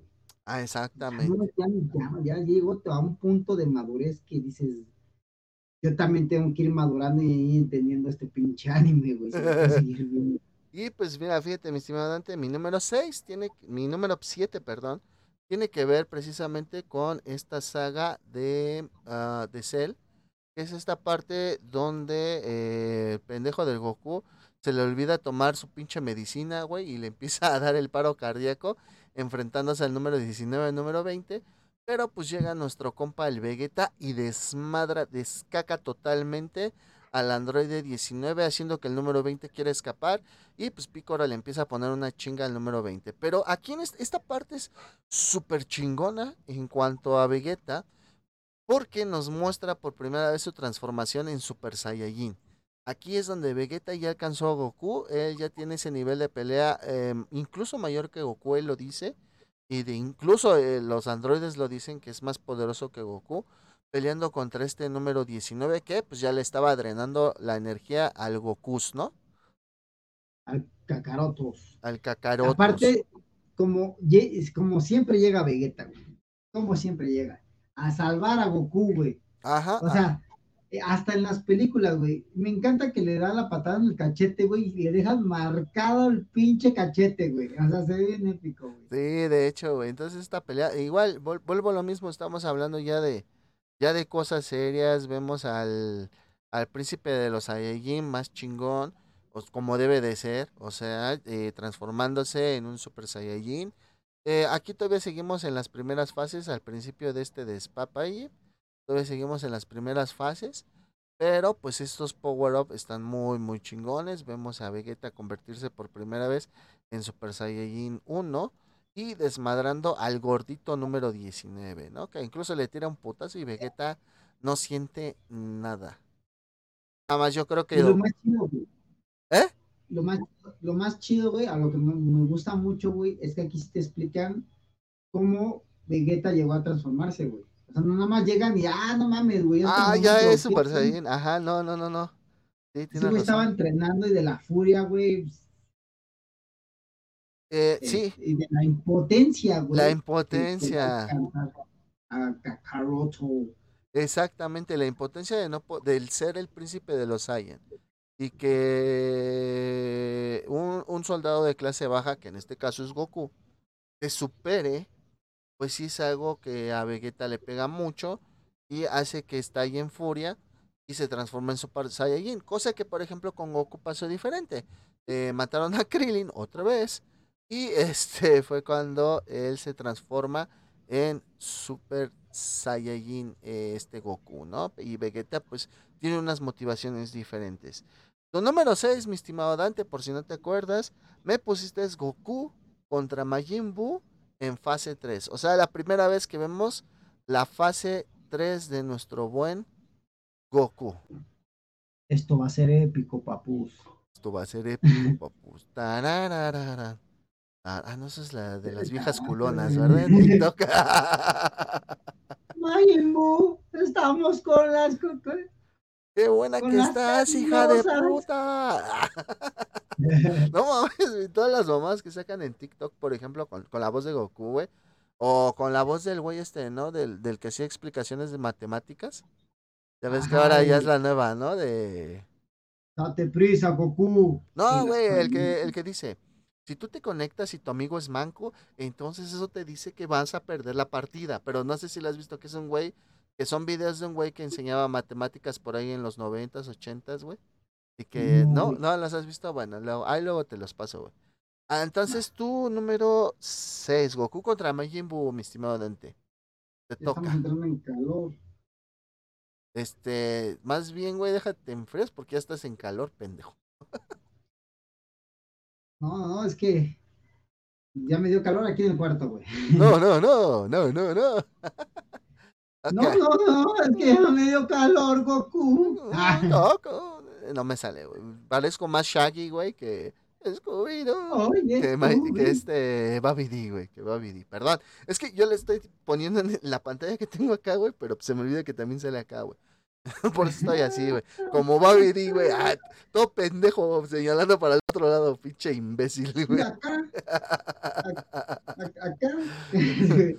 Ah, exactamente. Ya, ya, ya, ya llegó a un punto de madurez que dices, yo también tengo que ir madurando y entendiendo este pinche anime, güey. y pues mira, fíjate, mi estimado Dante, mi número 6 tiene, mi número 7, perdón, tiene que ver precisamente con esta saga de, uh, de Cell, es esta parte donde eh, el pendejo del Goku se le olvida tomar su pinche medicina, güey, y le empieza a dar el paro cardíaco, enfrentándose al número 19, al número 20 pero pues llega nuestro compa el Vegeta y desmadra, descaca totalmente al androide 19, haciendo que el número 20 quiera escapar. Y pues Picora le empieza a poner una chinga al número 20. Pero aquí en esta parte es súper chingona en cuanto a Vegeta, porque nos muestra por primera vez su transformación en Super Saiyajin. Aquí es donde Vegeta ya alcanzó a Goku, él ya tiene ese nivel de pelea, em, incluso mayor que Goku, él lo dice. Y de incluso eh, los androides lo dicen que es más poderoso que Goku, peleando contra este número 19 que pues ya le estaba drenando la energía al Goku, ¿no? Al Kakarotos. Al Kakarotos. Aparte, como, como siempre llega Vegeta, Como siempre llega. A salvar a Goku, güey. Ajá. O sea, eh, hasta en las películas, güey. Me encanta que le da la patada en el cachete, güey, y le dejas marcado el pinche cachete, güey. O sea, se ve bien épico, güey. Sí, de hecho, güey. Entonces esta pelea, igual, vuelvo a lo mismo, estamos hablando ya de, ya de cosas serias. Vemos al, al príncipe de los Saiyajin más chingón, como debe de ser, o sea, eh, transformándose en un Super Saiyajin. Eh, aquí todavía seguimos en las primeras fases, al principio de este de Todavía seguimos en las primeras fases. Pero pues estos power-up están muy muy chingones. Vemos a Vegeta convertirse por primera vez en Super Saiyajin 1 y desmadrando al gordito número 19, ¿no? Que incluso le tira un putazo y Vegeta no siente nada. Nada más yo creo que... Lo. ¿Eh? Lo más, lo más chido, güey, a lo que me, me gusta mucho, güey, es que aquí te explican cómo Vegeta llegó a transformarse, güey. O sea, no nada más llegan y, ah, no mames, güey. Ah, ya es Super Saiyan. Ajá, no, no, no, no. Sí, sí güey, estaba entrenando y de la furia, güey. Eh, sí. Y de la impotencia, güey. La impotencia. A Kakaroto. Exactamente, la impotencia de no del ser el príncipe de los Saiyan. Y que un, un soldado de clase baja, que en este caso es Goku, te supere pues sí es algo que a Vegeta le pega mucho y hace que estalle en furia y se transforma en Super Saiyajin, cosa que por ejemplo con Goku pasó diferente. Eh, mataron a Krillin otra vez y este fue cuando él se transforma en Super Saiyajin este Goku, ¿no? Y Vegeta pues tiene unas motivaciones diferentes. Tu número 6, mi estimado Dante, por si no te acuerdas, me pusiste es Goku contra Majin Buu en fase 3. O sea, la primera vez que vemos la fase 3 de nuestro buen Goku. Esto va a ser épico, papus. Esto va a ser épico, papus. Tarararara. Ah, ah, no, esa es la de las viejas culonas, ¿verdad? En TikTok. Majin Buu, estamos con las... ¡Qué buena Con que estás, hija de puta! No mames, todas las mamás que sacan en TikTok, por ejemplo, con, con la voz de Goku, güey. O con la voz del güey este, ¿no? Del, del que hacía explicaciones de matemáticas. Ya ves que ahora ya es la nueva, ¿no? De... Date prisa, Goku. No, güey, el que, el que dice, si tú te conectas y tu amigo es manco, entonces eso te dice que vas a perder la partida. Pero no sé si lo has visto que es un güey, que son videos de un güey que enseñaba matemáticas por ahí en los noventas, ochentas, güey. Y que, No, no, las has visto, bueno, luego- ahí luego te los paso, güey. Ah, entonces tú, número 6, Goku contra Majin Buu, mi estimado Dante. Te Estamos toca. entrando en calor. Este, más bien, güey, déjate en fríos porque ya estás en calor, pendejo. No, no, es que ya me dio calor aquí en el cuarto, güey. No, no, no, no, no, no. Ok. No, no, no, es que ya me dio calor, Goku. No, no, no me sale, güey. Parezco más Shaggy, güey, que Scooby-Doo. Oye, Que, Scooby. este Babidi, güey, que Babidi. Perdón, es que yo le estoy poniendo en la pantalla que tengo acá, güey, pero se me olvida que también sale acá, güey. Por eso estoy así, güey. Como Babidi, güey. ah, todo pendejo señalando para el otro lado, pinche imbécil, güey. acá, a- acá. Sí,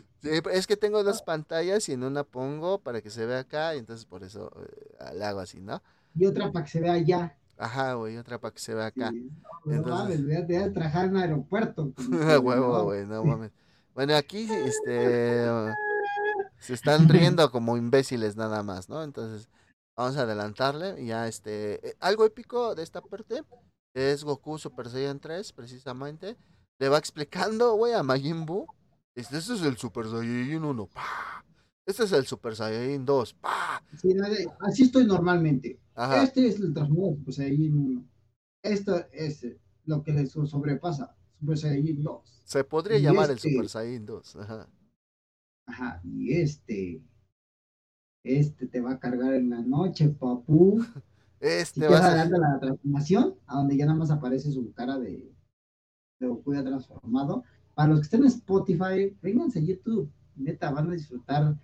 es que tengo dos pantallas y en una pongo para que se vea acá, y entonces por eso eh, le hago así, ¿no? Y otra para que se vea allá. Ajá, güey, otra para que se vea acá. Sí. No Entonces- mames, voy a tener que trabajar en aeropuerto. A huevo, güey, no mames. Bueno, aquí, este, se están riendo como imbéciles nada más, ¿no? Entonces, vamos a adelantarle y ya, este, eh, algo épico de esta parte es Goku Super Saiyan 3, precisamente. Le va explicando, güey, a Majin Buu. Este, este es el Super Saiyan 1, pa. Este es el Super Saiyan 2, pa. Sí, así estoy normalmente. Ajá. Este es el transformador Super Saiyajin 1. Esto es lo que le so- sobrepasa. Super Saiyajin 2. Se podría y llamar el este- Super Saiyan 2. Ajá. Ajá, y este. Este te va a cargar en la noche, papu. Si Este va quieres a adelante la transformación, a donde ya nada más aparece su cara de, de Goku ya transformado. Para los que estén en Spotify, vénganse a YouTube. Neta, van a disfrutar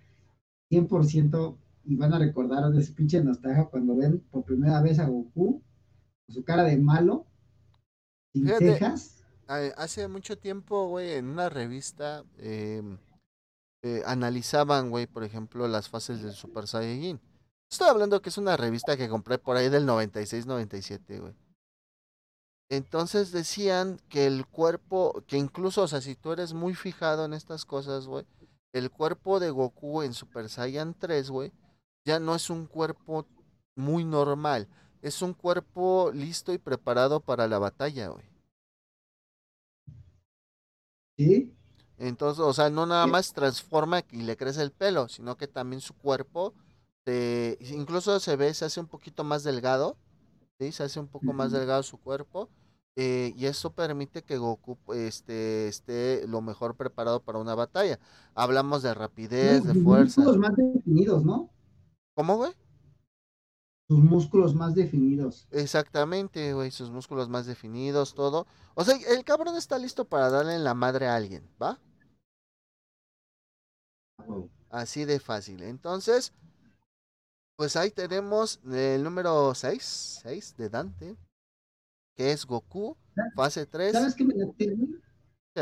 100% y van a recordar de ese pinche nostalgia cuando ven por primera vez a Goku con su cara de malo, sin Fíjate. cejas. Hace mucho tiempo, güey, en una revista em, eh, analizaban, güey, por ejemplo, las fases del Super Saiyajin. Estoy hablando que es una revista que compré por ahí del 96-97, güey. Entonces decían que el cuerpo, que incluso, o sea, si tú eres muy fijado en estas cosas, güey, el cuerpo de Goku en Super Saiyan 3, güey, ya no es un cuerpo muy normal. Es un cuerpo listo y preparado para la batalla, güey. ¿Sí? Entonces, o sea, no nada más transforma y le crece el pelo, sino que también su cuerpo, se, incluso se ve, se hace un poquito más delgado, ¿sí? Se hace un poco más delgado su cuerpo, eh, y eso permite que Goku este, esté lo mejor preparado para una batalla. Hablamos de rapidez, de fuerza. músculos más definidos, ¿no? ¿Cómo, güey? Sus músculos más definidos. Exactamente, güey, sus músculos más definidos, todo. O sea, el cabrón está listo para darle en la madre a alguien, ¿va? Así de fácil. Entonces, pues ahí tenemos el número 6, 6 de Dante, que es Goku, fase 3. ¿Sabes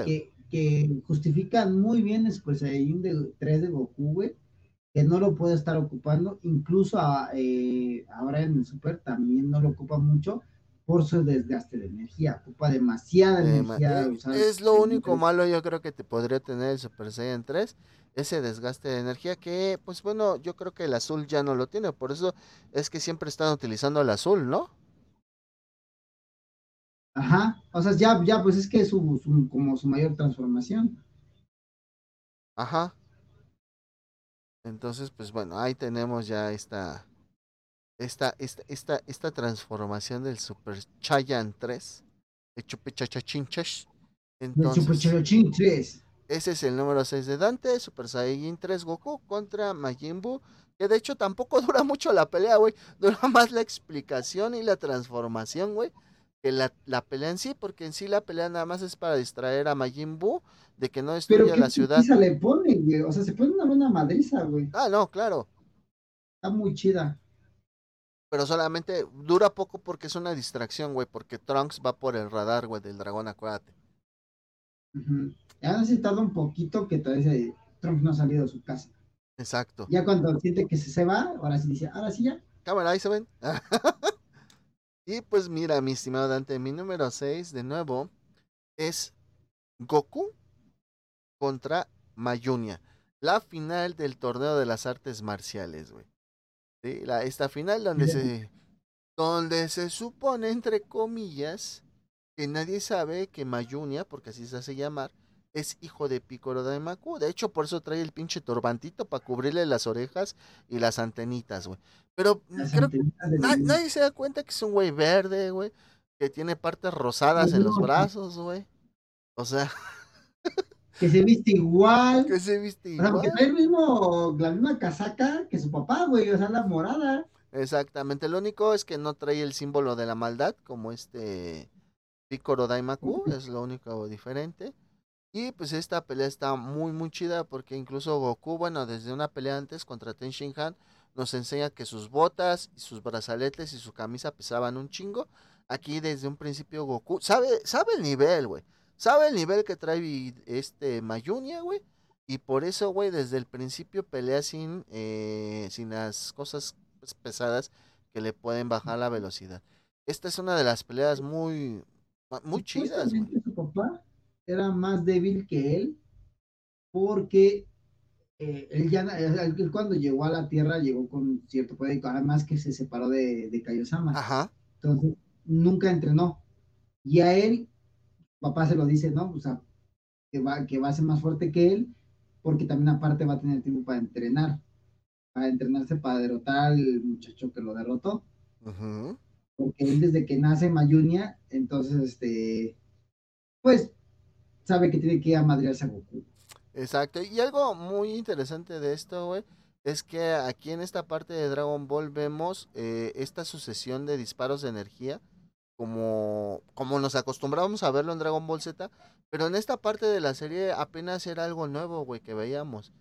que, que justifican muy bien el Super Saiyajin de 3 de Goku, güey, que no lo puede estar ocupando, incluso a- eh, ahora en el Super también no lo ocupa mucho por su desgaste de energía, ocupa demasiada Eh, energía. eh, usar es lo único malo yo creo que te podría tener el Super Saiyan 3, ese desgaste de energía que, pues bueno, yo creo que el azul ya no lo tiene, por eso es que siempre están utilizando el azul, ¿no? Ajá, o sea, ya, ya, pues es que es su, su- como su mayor transformación. Ajá. Entonces, pues bueno, ahí tenemos ya esta, esta, esta, esta, esta transformación del Super Saiyan 3, de Chupechachachinchas. Del Super Entonces, Saiyajin 3. ese es el número 6 de Dante, Super Saiyan 3 Goku contra Majin Buu, que de hecho tampoco dura mucho la pelea, güey, dura más la explicación y la transformación, güey, que la, la, pelea en sí, porque en sí la pelea nada más es para distraer a Majin Buu de que no destruya la ciudad. Pero le pone, güey, o sea, se pone una buena madriza, güey. Ah, no, claro. Está muy chida. Pero solamente dura poco porque es una distracción, güey, porque Trunks va por el radar, güey, del dragón, acuérdate. Ya ha necesitado un poquito que todavía Trunks no ha salido de su casa. Exacto. Ya cuando siente que se, se va, ahora sí dice, ahora sí ya. Cámara, ahí se ven. y pues mira, mi estimado Dante, mi número 6, de nuevo, es Goku contra Mayunia. La final del torneo de las artes marciales, güey. ¿Sí? La, esta final donde se, donde se supone, entre comillas, que nadie sabe que Mayunia, porque así se hace llamar, es hijo de Picoro Daimaku. De hecho, por eso trae el pinche turbantito para cubrirle las orejas y las antenitas, güey. Pero creo que nadie se da cuenta que es un güey verde, güey, que tiene partes rosadas en los brazos, güey. O sea... que se viste igual. Que se viste igual. O sea, que trae el mismo, la misma casaca que su papá, güey, o sea, la morada. Exactamente, lo único es que no trae el símbolo de la maldad como este Picoro Daimaku, es lo único diferente. Y pues esta pelea está muy muy chida porque incluso Goku, bueno, desde una pelea antes contra Ten Shin Han, nos enseña que sus botas y sus brazaletes y su camisa pesaban un chingo. Aquí desde un principio Goku sabe sabe el nivel, güey. Sabe el nivel que trae este Mayunia, güey. Y por eso, güey, desde el principio pelea sin, eh, sin las cosas pues, pesadas que le pueden bajar la velocidad. Esta es una de las peleas muy, muy chidas, güey. Su papá era más débil que él porque eh, él ya él cuando llegó a la Tierra llegó con cierto poder, además que se separó de, de Kaiosama. Ajá. Entonces, nunca entrenó. Y a él papá se lo dice, ¿no? O sea, que va, que va a ser más fuerte que él, porque también aparte va a tener tiempo para entrenar, para entrenarse para derrotar al muchacho que lo derrotó. Porque él desde que nace Mayunia, entonces, este, pues, sabe que tiene que ir a madrearse a Goku. Exacto, y algo muy interesante de esto, güey, es que aquí en esta parte de Dragon Ball vemos eh, esta sucesión de disparos de energía como, como nos acostumbrábamos a verlo en Dragon Ball Z, pero en esta parte de la serie apenas era algo nuevo, güey, que veíamos.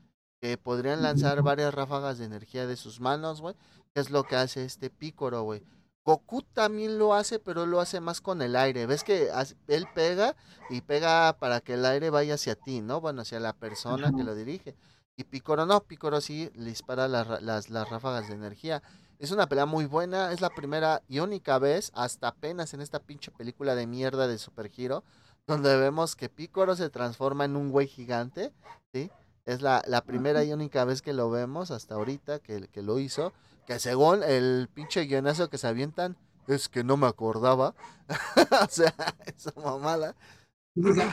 Que podrían lanzar varias ráfagas de energía de sus manos, güey, que es lo que hace este Picoro, güey. Goku también lo hace, pero lo hace más con el aire. ¿Ves que él pega y pega para que el aire vaya hacia ti, ¿no? Bueno, hacia la persona que lo dirige. Y Picoro no, Picoro sí le dispara las, las, las ráfagas de energía. Es una pelea muy buena, es la primera y única vez, hasta apenas en esta pinche película de mierda de Super Hero, donde vemos que Picoro se transforma en un güey gigante, ¿sí? Es la, la primera y única vez que lo vemos hasta ahorita que, que lo hizo, que según el pinche guionazo que se avientan, es que no me acordaba, o sea, esa mamada.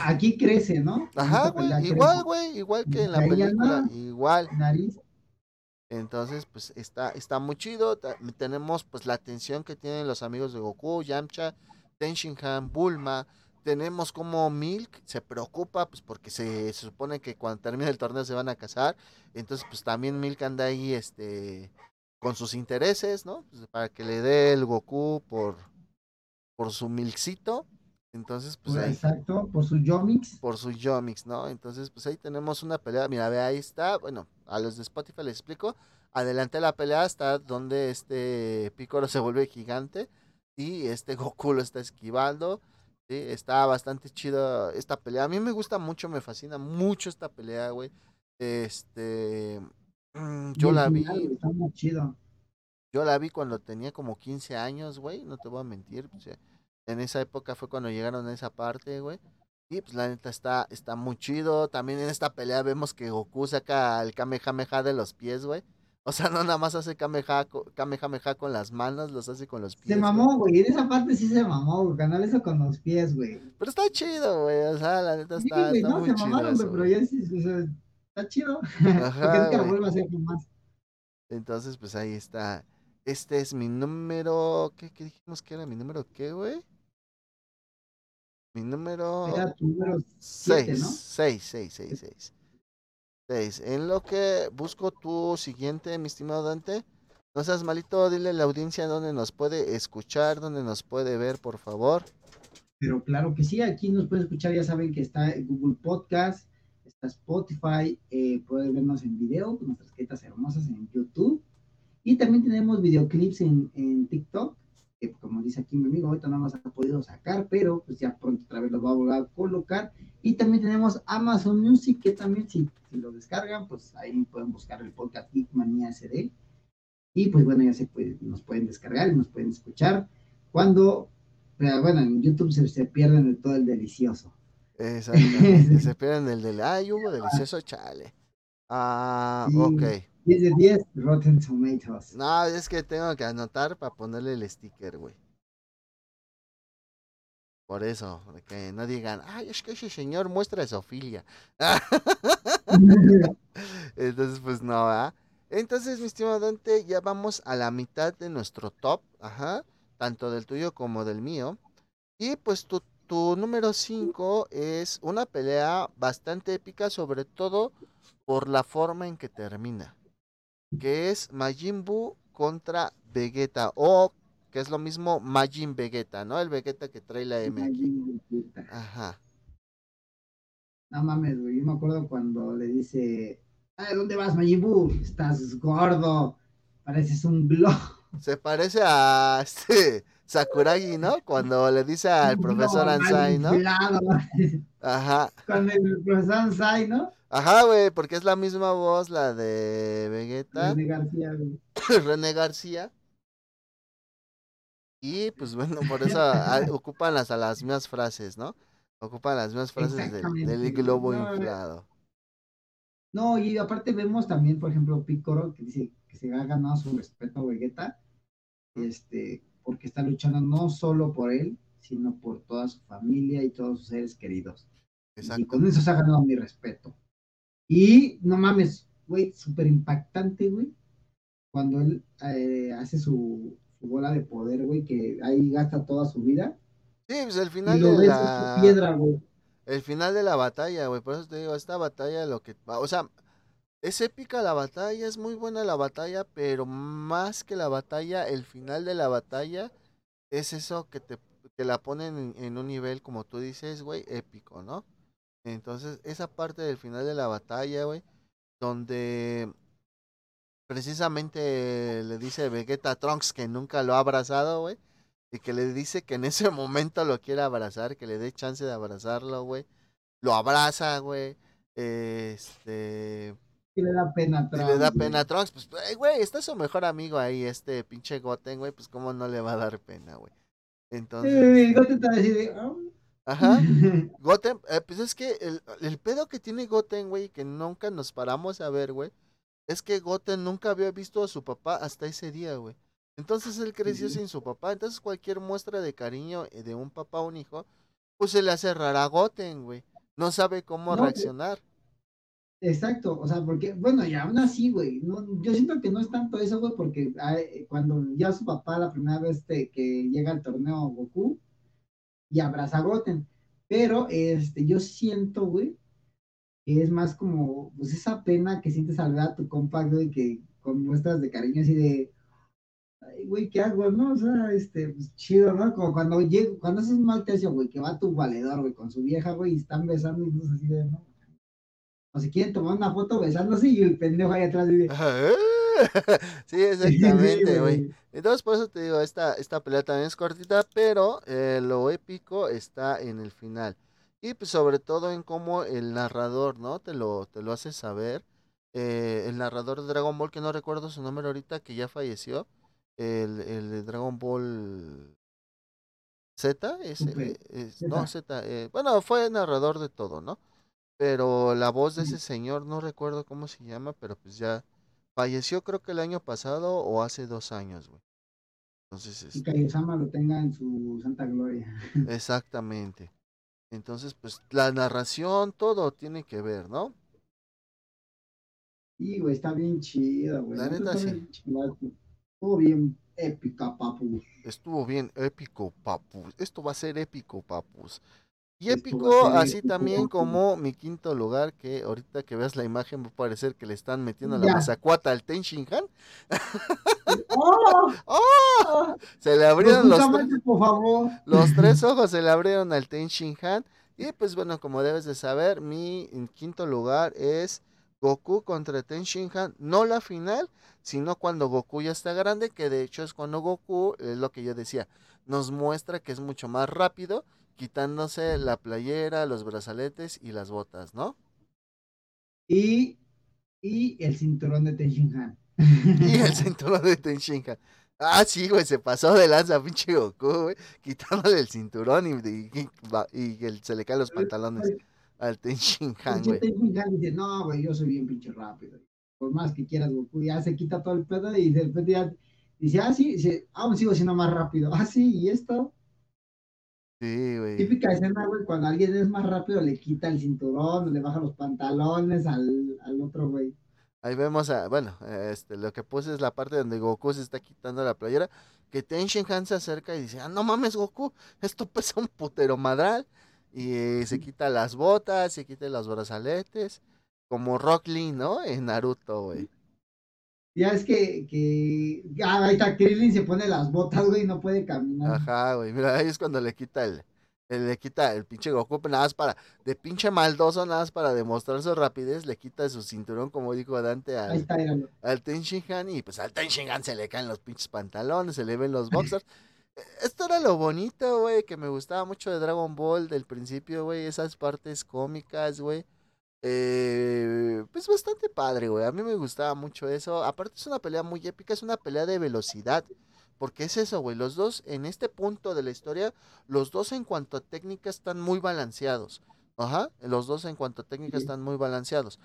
Aquí crece, ¿no? Ajá, güey, igual, güey, igual que en la película, igual. Nariz entonces, pues está, está muy chido. Tenemos pues la atención que tienen los amigos de Goku, Yamcha, Tenshinhan, Bulma. Tenemos como Milk se preocupa, pues porque se, supone que cuando termine el torneo se van a casar. Entonces, pues también Milk anda ahí este con sus intereses, ¿no? Pues, para que le dé el Goku por, por su Milkcito. Entonces, pues ahí, Exacto, por su Yomix. Por su Yomix, ¿no? Entonces, pues ahí tenemos una pelea. Mira, ve, ahí está. Bueno, a los de Spotify les explico. Adelante la pelea está donde este Picoro se vuelve gigante y este Goku lo está esquivando. ¿sí? Está bastante chido esta pelea. A mí me gusta mucho, me fascina mucho esta pelea, güey. Este. Mm, yo la vi. Está muy chido. Yo la vi cuando tenía como 15 años, güey. No te voy a mentir. Pues, en esa época fue cuando llegaron a esa parte, güey. Y pues la neta está, está muy chido. También en esta pelea vemos que Goku saca el Kamehameha de los pies, güey. O sea, no nada más hace Kamehameha, con las manos, los hace con los pies. Se mamó, güey. En esa parte sí se mamó, güey. Canal eso con los pies, güey. Pero está chido, güey. O sea, la neta está, sí, está no, muy se chido. Mamaron, eso, pero ya sí, o sea, está chido. Ajá, Porque que vuelva a hacer con más. Entonces, pues ahí está. Este es mi número. ¿Qué, qué dijimos que era mi número qué, güey? Mi número. Era tu número 6, 6, 6, 6, 6. 6. En lo que busco tu siguiente, mi estimado Dante. No seas malito, dile a la audiencia dónde nos puede escuchar, dónde nos puede ver, por favor. Pero claro que sí, aquí nos puede escuchar, ya saben que está Google Podcast, está Spotify, eh, pueden vernos en video, con nuestras quetas hermosas en YouTube. Y también tenemos videoclips en, en TikTok, que como dice aquí mi amigo, ahorita no nos ha podido sacar, pero pues ya pronto otra vez los va a volver a colocar. Y también tenemos Amazon Music, que también si, si lo descargan, pues ahí pueden buscar el podcast Geekmania SD. Y pues bueno, ya se puede, nos pueden descargar y nos pueden escuchar cuando, pero bueno, en YouTube se, se pierden de todo el delicioso. Exactamente, se pierden el del, ay, hubo delicioso chale. Ah, Sí. ok. 10 de 10, Rotten Tomatoes. No, es que tengo que anotar para ponerle el sticker, güey. Por eso, que no digan, ay, es que ese señor muestra zoofilia. Entonces, pues no, ¿verdad? Entonces, mi estimado Dante, ya vamos a la mitad de nuestro top, ajá, tanto del tuyo como del mío. Y pues tu, tu número 5 es una pelea bastante épica, sobre todo por la forma en que termina. Que es Majin Buu contra Vegeta, o que es lo mismo Majin Vegeta, ¿no? El Vegeta que trae la M aquí. Ajá. No mames, güey. Yo me acuerdo cuando le dice, "Ay, ¿dónde vas, Majin Buu? Estás gordo. Pareces un globo. Se parece a este Sakuragi, ¿no? Cuando le dice al profesor Ansai, ¿no? Ajá. Con el profesor Ansai, ¿no? Ajá, güey, porque es la misma voz, la de Vegeta, René García, güey. René García. Y pues bueno, por eso ocupan las, a las mismas frases, ¿no? Ocupan las mismas frases del, globo No, inflado. No, y aparte vemos también, por ejemplo, Picoro, que dice que se ha ganado su respeto a Vegeta, este, porque está luchando no solo por él, sino por toda su familia y todos sus seres queridos. Y Exacto. con eso se ha ganado mi respeto. Y no mames, güey, súper impactante, güey, cuando él eh, hace su, su bola de poder, güey, que ahí gasta toda su vida. Sí, pues el Y final lo de ves la... hecho piedra, güey. El final de la batalla, güey. Por eso te digo, esta batalla lo que... O sea, es épica la batalla, es muy buena la batalla, pero más que la batalla, el final de la batalla es eso que te que la ponen en, en un nivel, como tú dices, güey, épico, ¿no? Entonces, esa parte del final de la batalla, güey, donde precisamente le dice Vegeta a Trunks que nunca lo ha abrazado, güey. Y que le dice que en ese momento lo quiere abrazar, que le dé chance de abrazarlo, güey. Lo abraza, güey. Este. Que le da pena Y le da pena a Trunks. Pues, güey, está su mejor amigo ahí, este pinche Goten, güey. Pues, ¿cómo no le va a dar pena, güey? Entonces. Sí, Goten te va a decir, "Ah". Ajá. Goten, eh, pues es que el, el pedo que tiene Goten, güey, que nunca nos paramos a ver, güey, es que Goten nunca había visto a su papá hasta ese día, güey. Entonces él creció sin su papá. Entonces cualquier muestra de cariño eh, de un papá a un hijo, pues se le hace rara a Goten, güey. No sabe cómo No, reaccionar. Exacto, o sea, porque, bueno, y aún así, güey, no, yo siento que no es tanto eso, güey, porque cuando ya su papá la primera vez este, que llega al torneo Goku y abraza a Goten, pero este, yo siento, güey, que es más como, pues esa pena que sientes al ver a tu compa, güey, que con muestras de cariño así de, ay, güey, ¿qué hago, no? O sea, este, pues chido, ¿no? Como cuando llego, cuando haces un mal tercio, güey, que va tu valedor, güey, con su vieja, güey, y están besando y no así de, no, o si quieren tomar una foto besándose y el pendejo ahí atrás dice, sí, exactamente, güey. Entonces, por eso te digo, esta, esta pelea también es cortita, pero eh, lo épico está en el final. Y pues sobre todo en cómo el narrador, ¿no? Te lo, te lo hace saber. Eh, el narrador de Dragon Ball, que no recuerdo su nombre ahorita, que ya falleció. El, el de Dragon Ball Z, eh, es- no, Z, eh, bueno, fue narrador de todo, ¿no? Pero la voz de ese señor, no recuerdo cómo se llama, pero pues ya falleció creo que el año pasado o hace dos años, güey. Entonces, y este, Kaiosama lo tenga en su santa gloria. exactamente. Entonces, pues la narración, todo tiene que ver, ¿no? Y, güey, está bien chido, güey. La neta, sí. Estuvo bien épica, papu. Estuvo bien épico, papus. Esto va a ser épico, papus. Y épico, así también como mi quinto lugar, que ahorita que veas la imagen va a parecer que le están metiendo la mazacuata al Ten Han. ¡Oh! ¡Oh! Se le abrieron los, los tres ojos, se le abrieron al Ten Han. Y pues bueno, como debes de saber, mi quinto lugar es Goku contra Ten Han. No la final, sino cuando Goku ya está grande, que de hecho es cuando Goku, es lo que yo decía, nos muestra que es mucho más rápido quitándose la playera, los brazaletes y las botas, ¿no? Y, y el cinturón de Han. y el cinturón de Han. Ah, sí, güey, se pasó de lanza, pinche Goku, güey, quitándole el cinturón y, y, se le caen los pantalones al Han, güey. Han dice, no, güey, yo soy bien pinche rápido. Por más que quieras, Goku, ya se quita todo el pedo y de repente ya dice, ah, sí, dice, aún sigo siendo más rápido. Ah, sí, y esto. Sí, güey. Típica escena, güey, cuando alguien es más rápido le quita el cinturón, le baja los pantalones al, al otro, güey. Ahí vemos a, bueno, este, lo que puse es la parte donde Goku se está quitando la playera, que Ten Han se acerca y dice, ah, no mames, Goku, esto pesa un putero madral. Y se quita las botas, se quita los brazaletes, como Rock Lee, ¿no? En Naruto, güey. Ya es que, que ah, ahí está Krillin se pone las botas, güey, y no puede caminar. Ajá, güey, mira, ahí es cuando le quita el, le quita el pinche Goku, nada más para, de pinche maldoso, nada más para demostrar su rapidez, le quita su cinturón, como dijo Dante, al, está, al Tenshinhan, y pues al Tenshinhan se le caen los pinches pantalones, se le ven los boxers. E, esto era lo bonito, güey, que me gustaba mucho de Dragon Ball del principio, güey, esas partes cómicas, güey eh, pues bastante padre, güey. A mí me gustaba mucho eso. Aparte es una pelea muy épica, es una pelea de velocidad. Porque es eso, güey. Los dos, en este punto de la historia, los dos en cuanto a técnica están muy balanceados. Ajá. Los dos en cuanto a técnica están muy balanceados.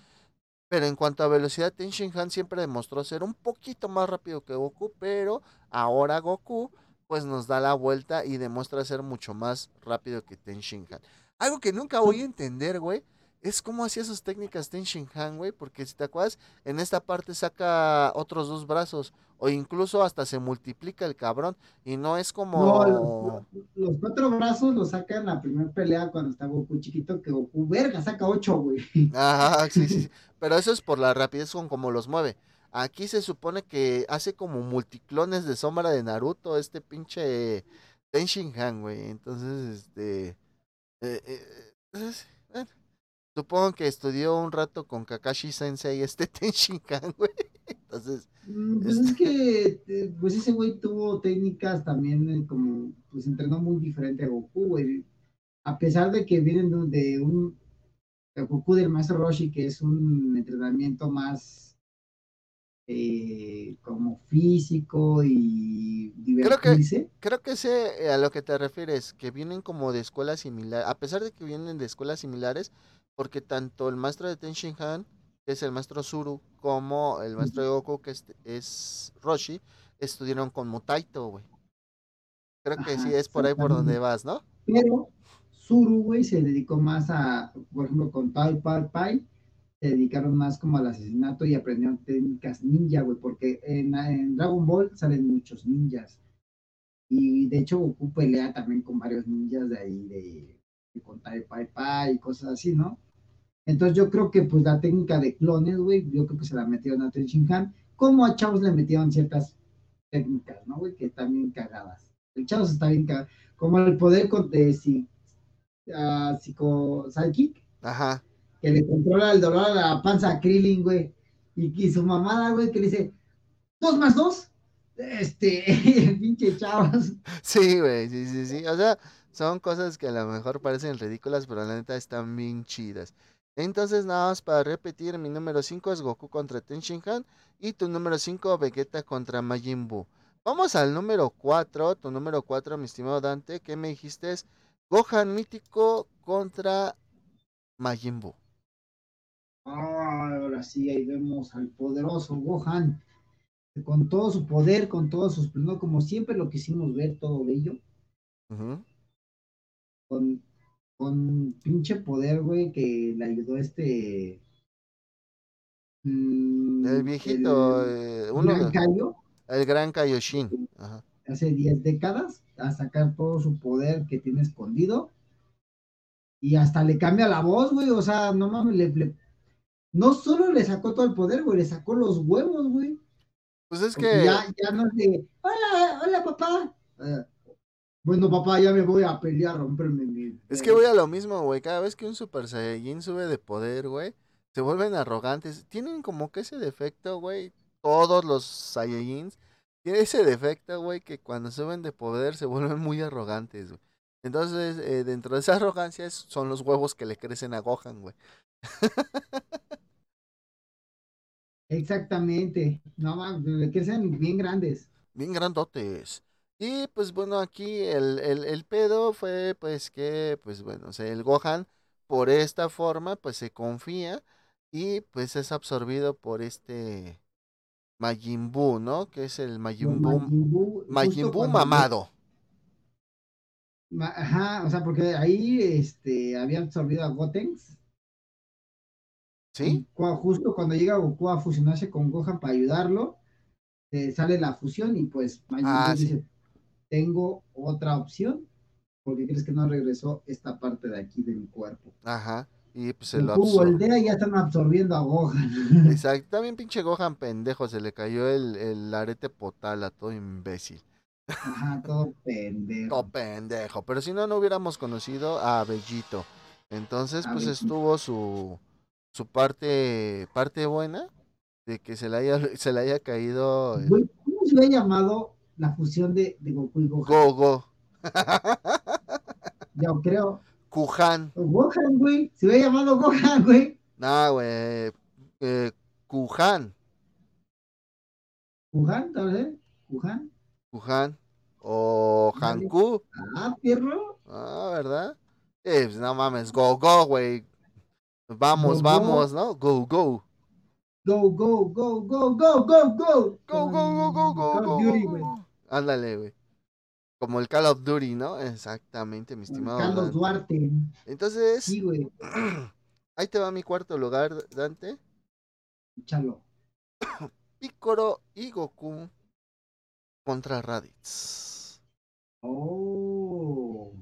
Pero en cuanto a velocidad, Ten Han siempre demostró ser un poquito más rápido que Goku. Pero ahora Goku, pues nos da la vuelta y demuestra ser mucho más rápido que Ten Han. Algo que nunca voy a entender, güey es como hacía sus técnicas Ten Han, güey, porque si te acuerdas, en esta parte saca otros dos brazos, o incluso hasta se multiplica el cabrón, y no es como... No, los, cuatro brazos los saca en la primera pelea cuando está Goku chiquito, que Goku, verga, saca ocho, güey. Ajá, sí, sí, pero eso es por la rapidez con como los mueve. Aquí se supone que hace como multiclones de sombra de Naruto, este pinche Ten Han, güey, entonces, este... Eh, eh, eh Supongo que estudió un rato con Kakashi Sensei este Tenshinhan, güey. Entonces. Mm, pues es que, eh, pues ese güey tuvo técnicas también eh, como, pues entrenó muy diferente a Goku, güey. A pesar de que vienen de un Goku del maestro Roshi, que es un entrenamiento más eh, como físico y divertirse. Creo que, creo que sé a lo que te refieres, que vienen como de escuelas similares, a pesar de que vienen de escuelas similares, porque tanto el maestro de Ten Han, que es el maestro Zuru, como el maestro de Goku, que es, Roshi, estudiaron con Mutaito, güey. Creo que sí es por ahí por donde vas, ¿no? Pero Zuru, güey, se dedicó más a, por ejemplo, con Tai Pai Pai, se dedicaron más como al asesinato y aprendieron técnicas ninja, güey, porque en, en, Dragon Ball salen muchos ninjas. Y de hecho Goku pelea también con varios ninjas de ahí, de contar el pai pai y cosas así, ¿no? Entonces yo creo que pues la técnica de clones, güey, yo creo que se la metieron a Ten Han, como a Chavos le metieron ciertas técnicas, ¿no, güey? Que están bien cagadas. El Chavos está bien cagado. Como el poder de si, uh, psico psychic. Ajá. Que le controla el dolor a la panza a Krillin, güey. Y, y su mamada, güey, que le dice, dos más dos. Este, pinche chavos. Sí, güey, sí, sí, sí. O sea, son cosas que a lo mejor parecen ridículas, pero la neta están bien chidas. Entonces, nada más para repetir, mi número 5 es Goku contra Ten Han y tu número 5 Vegeta contra Majin Buu. Vamos al número 4, tu número 4, mi estimado Dante, ¿qué me dijiste? Es Gohan mítico contra Majin Buu. Ah, ahora sí, ahí vemos al poderoso Gohan, con todo su poder, con todos sus, no como siempre lo quisimos ver, todo bello con, con pinche poder, güey, que le ayudó este. Mm, el viejito, el, eh, uno, gran Kaio, el gran Kaioshin. Hace 10 décadas a sacar todo su poder que tiene escondido. Y hasta le cambia la voz, güey. O sea, no mames, le, no solo le sacó todo el poder, güey, le sacó los huevos, güey. Pues es que. Ya, ya no de, hola, hola, papá. Eh, bueno, papá, ya me voy a pelear, romperme mi. Es que voy a lo mismo, güey. Cada vez que un Super Saiyajin sube de poder, güey, se vuelven arrogantes. Tienen como que ese defecto, güey. Todos los Saiyajins tienen ese defecto, güey, que cuando suben de poder se vuelven muy arrogantes, güey. Entonces, eh, dentro de esa arrogancia son los huevos que le crecen a Gohan, güey. Exactamente. No, le crecen bien grandes. Bien grandotes. Y pues bueno, aquí el, el, pedo fue pues que, pues bueno, o sea, el Gohan por esta forma pues se confía y pues es absorbido por este Majin Buu, ¿no? Que es el Majin Buu, Majin Buu mamado. Ajá, o sea, porque ahí este, había absorbido a Gotenks. ¿Sí? Justo cuando llega Goku a fusionarse con Gohan para ayudarlo, eh, sale la fusión y pues Majin Buu ah, dice, tengo otra opción, porque crees que no regresó esta parte de aquí de mi cuerpo. Ajá. Y pues se lo absorbe. y ya están absorbiendo a Gohan. Exacto. También pinche Gohan pendejo, se le cayó el, el arete potal a todo imbécil. Ajá, todo pendejo. todo pendejo. Pero si no, no hubiéramos conocido a Bellito. Entonces, pues estuvo su, su parte, parte buena de que se le haya, se le haya caído. ¿Cómo se le ha llamado la fusión de, de Goku y Gohan. Gogo. Yo creo. Kuhan. Gohan, güey. Se hubiera llamado Gohan, güey. Nah, güey. Eh, Kuhan. Kuhan, tal vez. Kuhan. Kuhan. O Hanku. Ah, perro. Ah, ¿verdad? Eh, pues no mames, go, go, güey. Vamos, vamos, ¿no? Go, go. Go, go, go, go, go, go, go. Go, go, go, go, go, go. Ándale, güey. Como el Call of Duty, ¿no? Exactamente, mi estimado. Carlos Duarte. Entonces. Sí, güey. Ahí te va mi cuarto lugar, Dante. Chalo. Picoro y Goku contra Raditz. Oh.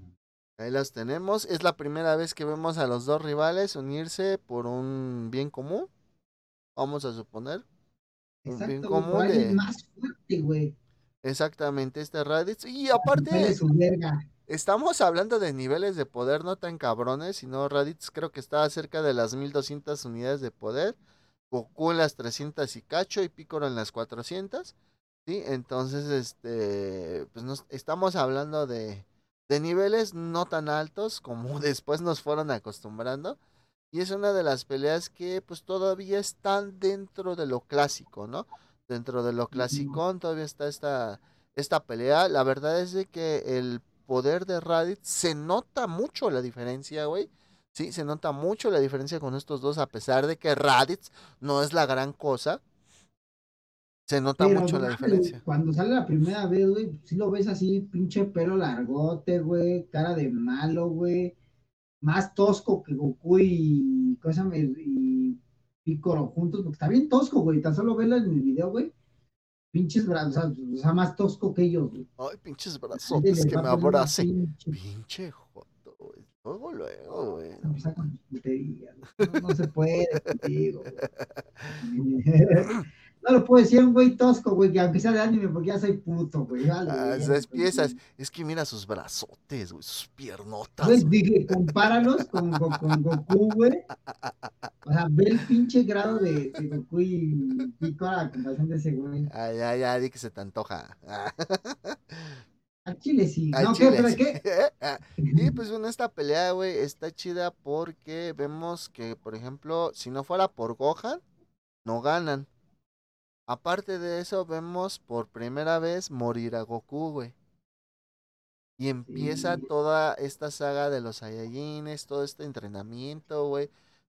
Ahí las tenemos. Es la primera vez que vemos a los dos rivales unirse por un bien común. Vamos a suponer. un bien común. De... más fuerte, güey. Exactamente, este Raditz. Y aparte, estamos hablando de niveles de poder no tan cabrones, sino Raditz creo que está cerca de las 1200 unidades de poder. Goku en las 300 y cacho y Piccolo en las 400. ¿sí? Entonces, este, pues nos, estamos hablando de, de niveles no tan altos como después nos fueron acostumbrando. Y es una de las peleas que pues todavía están dentro de lo clásico, ¿no? Dentro de lo clásico todavía está esta, esta pelea. La verdad es de que el poder de Raditz se nota mucho la diferencia, güey. Sí, se nota mucho la diferencia con estos dos, a pesar de que Raditz no es la gran cosa. Se nota mucho la diferencia. Cuando sale la primera vez, güey, si lo ves así, pinche pelo largote, güey, cara de malo, güey. Más tosco que Goku y, cosa, y Picoro juntos, porque está bien tosco, güey. Tan solo verlo en el video, güey. Pinches brazos, o sea, más tosco que ellos, güey. Ay, pinches brazos, que me abracen. Pinche joto, güey. Luego, luego, güey. No, no, no se puede contigo. No lo puedo decir un güey tosco, güey, que aunque sea de anime, porque ya soy puto, güey. Vale, ah, esas piezas. Es que mira sus brazotes, güey, sus piernotas. Güey, dije, compáralos con, con, Goku, güey. O sea, ve el pinche grado de, de Goku y Pico a la comparación de ese güey. Ay, ya, ya, di que se te antoja. A Chile sí. no, ¿qué? ¿Pero qué? y pues bueno, esta pelea, güey, está chida porque vemos que, por ejemplo, si no fuera por Gohan, no ganan. Aparte de eso, vemos por primera vez morir a Goku, güey. Y empieza toda esta saga de los Saiyajines, todo este entrenamiento, güey.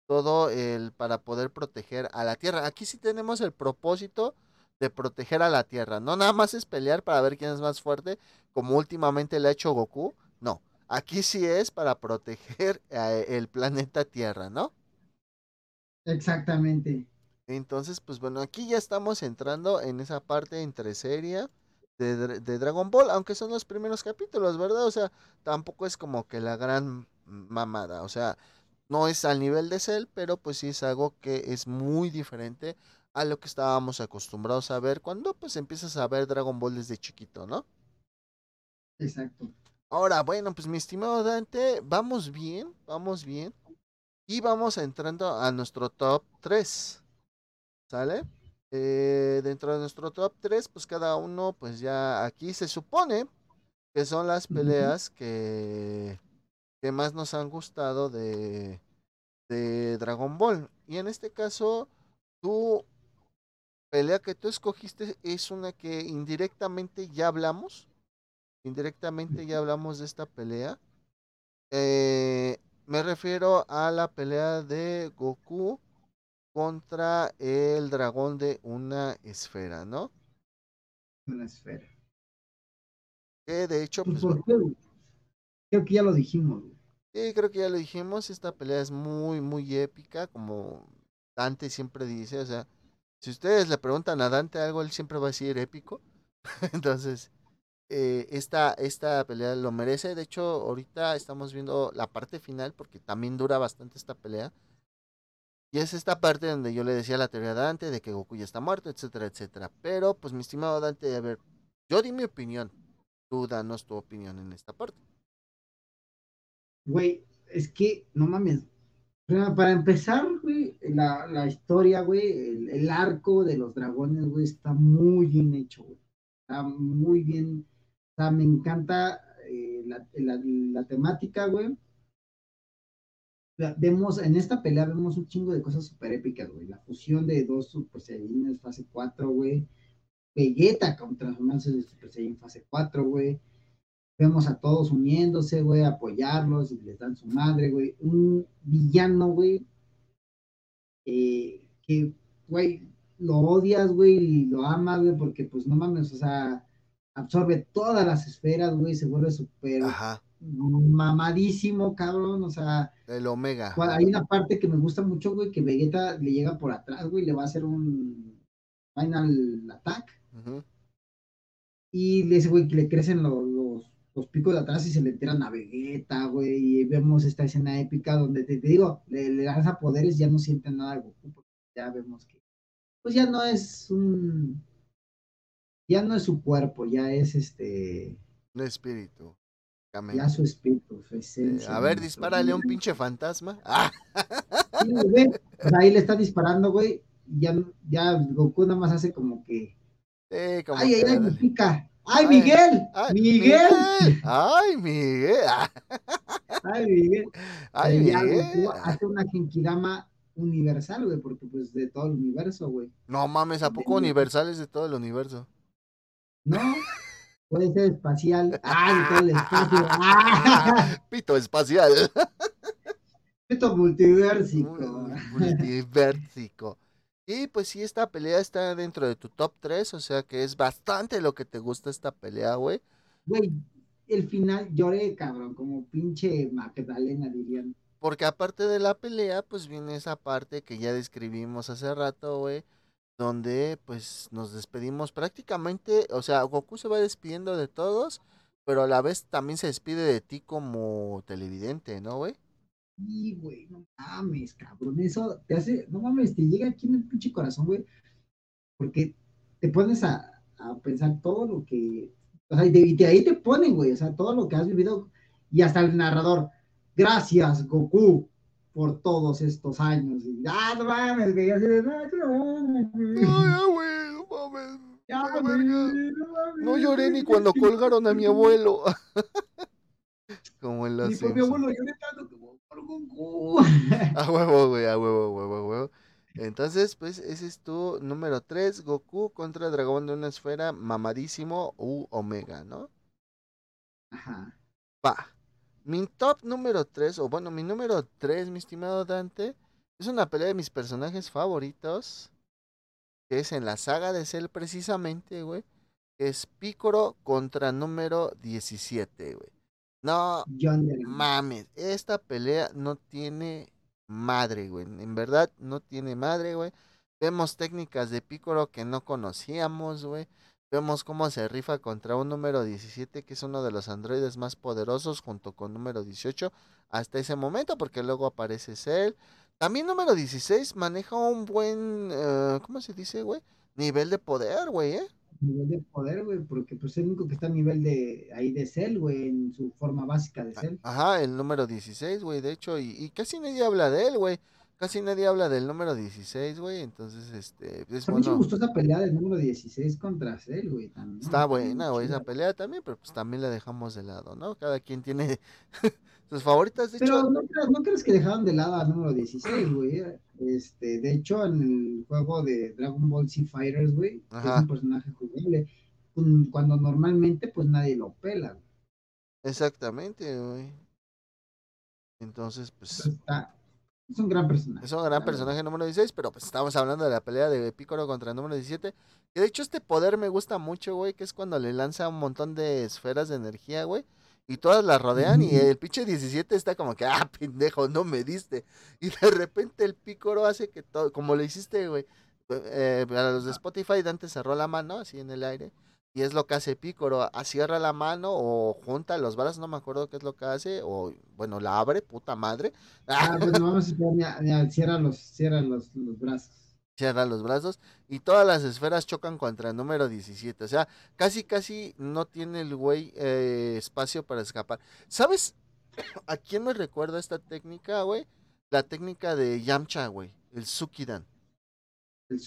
Todo el para poder proteger a la Tierra. Aquí sí tenemos el propósito de proteger a la Tierra. No nada más es pelear para ver quién es más fuerte, como últimamente le ha hecho Goku. No, aquí sí es para proteger el planeta Tierra, ¿no? Exactamente. Entonces, pues bueno, aquí ya estamos entrando en esa parte entre serie de, de, Dragon Ball, aunque son los primeros capítulos, ¿verdad? O sea, tampoco es como que la gran mamada. O sea, no es al nivel de Cell, pero pues sí es algo que es muy diferente a lo que estábamos acostumbrados a ver cuando pues empiezas a ver Dragon Ball desde chiquito, ¿no? Exacto. Ahora, bueno, pues mi estimado Dante, vamos bien, vamos bien. Y vamos entrando a nuestro top 3. ¿Sale? Eh, dentro de nuestro top 3, pues cada uno, pues ya aquí se supone que son las peleas que, que más nos han gustado de, de Dragon Ball. Y en este caso, tu pelea que tú escogiste es una que indirectamente ya hablamos. Indirectamente ya hablamos de esta pelea. Eh, me refiero a la pelea de Goku contra el dragón de una esfera, ¿no? Una esfera. Que de hecho, Pues, pues, ¿por qué, güey? Creo que ya lo dijimos, sí, creo que ya lo dijimos, esta pelea es muy, muy épica, como Dante siempre dice, o sea, si ustedes le preguntan a Dante algo, él siempre va a decir épico. Entonces, eh, esta, esta pelea lo merece. De hecho, ahorita estamos viendo la parte final, porque también dura bastante esta pelea. Y es esta parte donde yo le decía la teoría a Dante de que Goku ya está muerto, etcétera, etcétera. Pero, pues, mi estimado Dante, a ver, yo di mi opinión. Tú danos tu opinión en esta parte. Güey, es que, no mames. Para empezar, güey, la, la historia, güey, el, arco de los dragones, güey, está muy bien hecho, güey. Está muy bien. O sea, me encanta eh, la, la temática, güey. Vemos, en esta pelea vemos un chingo de cosas súper épicas, güey. La fusión de dos Super Saiyajines fase 4, güey. Vegeta con transformarse de Super Saiyan fase 4, güey. Vemos a todos uniéndose, güey, apoyarlos y les dan su madre, güey. Un villano, güey, eh, que, güey, lo odias, güey, y lo amas, güey, porque, pues, no mames, o sea, absorbe todas las esferas, güey, se vuelve súper mamadísimo, cabrón, o sea, el Omega. Hay una parte que me gusta mucho, güey, que Vegeta le llega por atrás, güey, le va a hacer un final attack y le dice, güey, que le crecen los, los, los picos de atrás y se le enteran a Vegeta, güey, y vemos esta escena épica donde te, te digo, le, le lanza poderes y ya no sienten nada de Goku, porque ya vemos que, pues ya no es un, ya no es su cuerpo, ya es este, Un espíritu. Ya su espíritu, su Eh, a ver, dispárale a un pinche fantasma. Ah, Sí, güey, ahí le está disparando, güey. y Ya, ya Goku nada más hace como que. sí, como ¡Ay, ay, que- ay, me pica! ¡Ay, Ay, Miguel! ay, ¡Miguel! ¡Ay, Miguel! ¡Ay, Miguel! ¡Ay, Miguel! Hace una Genkidama universal, güey, porque pues de todo el universo, güey. No mames, ¿a poco universales de todo el universo? ¿No? Puede ser espacial. ¡Ah, todo el espacio! ¡Ah! Pito espacial. Esto multiversico. Multiversico. Y pues sí, esta pelea está dentro de tu top 3, o sea que es bastante lo que te gusta esta pelea, güey. Güey, el final lloré, cabrón, como pinche Magdalena, dirían. Porque aparte de la pelea, pues viene esa parte que ya describimos hace rato, güey, donde pues nos despedimos prácticamente, o sea, Goku se va despidiendo de todos, pero a la vez también se despide de ti como televidente, ¿no, güey? Sí, güey, no mames, cabrón. Eso te hace, no mames, te llega aquí en el pinche corazón, güey. Porque te pones a, a pensar todo lo que. O sea, y de, ahí te ponen, güey. O sea, todo lo que has vivido. Y hasta el narrador. Gracias, Goku, por todos estos años. Y, ah, no mames, güey. Así de, no, güey. No mames. Ya, no mames, No lloré ni cuando colgaron a mi abuelo. Como en los Ni por mi abuelo lloré tanto como por Goku. A huevo, güey, a huevo, huevo, a huevo. Entonces, pues, ese es tu número 3, Goku contra Dragón de una esfera mamadísimo u Omega, ¿no? Ajá. Va. Mi top número 3, o bueno, mi número 3, mi estimado Dante, es una pelea de mis personajes favoritos, que es en la saga de Cell precisamente, güey. que Es Picoro contra número 17, güey. No mames, esta pelea no tiene madre, güey. En verdad, no tiene madre, güey. Vemos técnicas de Piccolo que no conocíamos, güey. Vemos cómo se rifa contra un número 17, que es uno de los androides más poderosos, junto con número 18, hasta ese momento, porque luego aparece Cell. También número 16 maneja un buen, eh, ¿cómo se dice, güey? Nivel de poder, güey, ¿eh? Nivel de poder, güey, porque pues es el único que está a nivel de ahí de Cell, güey, en su forma básica de Cell. Ajá, el número 16, güey, de hecho, y, y casi nadie habla de él, güey. Casi nadie habla del número 16, güey. Entonces, este. Es mí me gustó esa pelea del número 16 contra Cell, güey. También. Está buena, güey, esa pelea también, pero pues también la dejamos de lado, ¿no? Cada quien tiene sus favoritas. De pero no, crees, no crees que dejaron de lado al número 16, güey. Este, de hecho, en el juego de Dragon Ball Z Fighters, güey, es un personaje jugable. Cuando normalmente, pues nadie lo pela, güey. Exactamente, güey. Entonces, pues. Está, es un gran personaje. Es un gran personaje número 16, pero pues estamos hablando de la pelea de Piccolo contra el número 17. Y de hecho este poder me gusta mucho, güey, que es cuando le lanza un montón de esferas de energía, güey. Y todas la rodean y el pinche 17 está como que, ah, pendejo, no me diste. Y de repente el Piccolo hace que todo, como le hiciste, güey. Eh, a los de Spotify, Dante cerró la mano así en el aire. Y es lo que hace Pícoro, cierra la mano o junta los brazos, no me acuerdo qué es lo que hace, o bueno, la abre, puta madre. Ah, pues no vamos a cierra, los, cierra los, los brazos. Cierra los brazos y todas las esferas chocan contra el número 17. O sea, casi, casi no tiene el güey eh, espacio para escapar. ¿Sabes a quién me recuerda esta técnica, güey? La técnica de Yamcha, güey, el Sukidan el.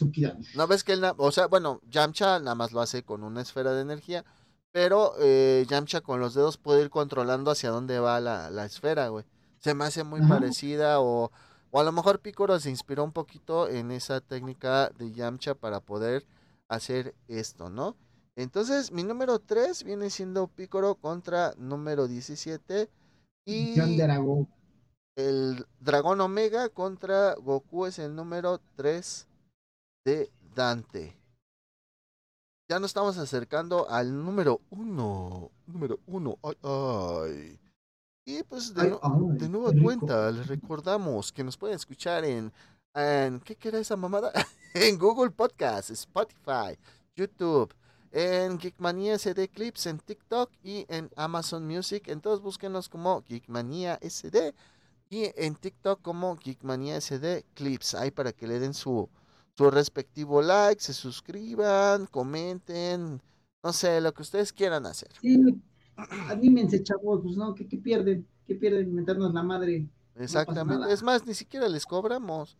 No ves que él, o sea, bueno, Yamcha nada más lo hace con una esfera de energía, pero eh, Yamcha con los dedos puede ir controlando hacia dónde va la, la esfera, güey. Se me hace muy parecida o, o a lo mejor Piccolo se inspiró un poquito en esa técnica de Yamcha para poder hacer esto, ¿no? Entonces, mi número 3 viene siendo Piccolo contra número 17 y el dragón Omega contra Goku es el número 3 de Dante. Ya nos estamos acercando al número uno. Número uno. Ay, ay. Y pues de, nueva cuenta, les recordamos que nos pueden escuchar en, en ¿qué era esa mamada? en Google Podcast, Spotify, YouTube, en Geekmania SD Clips, en TikTok y en Amazon Music. Entonces búsquenos como Geekmania SD y en TikTok como Geekmania SD Clips. Ahí para que le den su, su respectivo like, se suscriban, comenten, no sé, lo que ustedes quieran hacer. Sí, anímense, chavos, pues no, ¿qué, pierden? ¿Qué pierden meternos la madre? Exactamente, es más, ni siquiera les cobramos.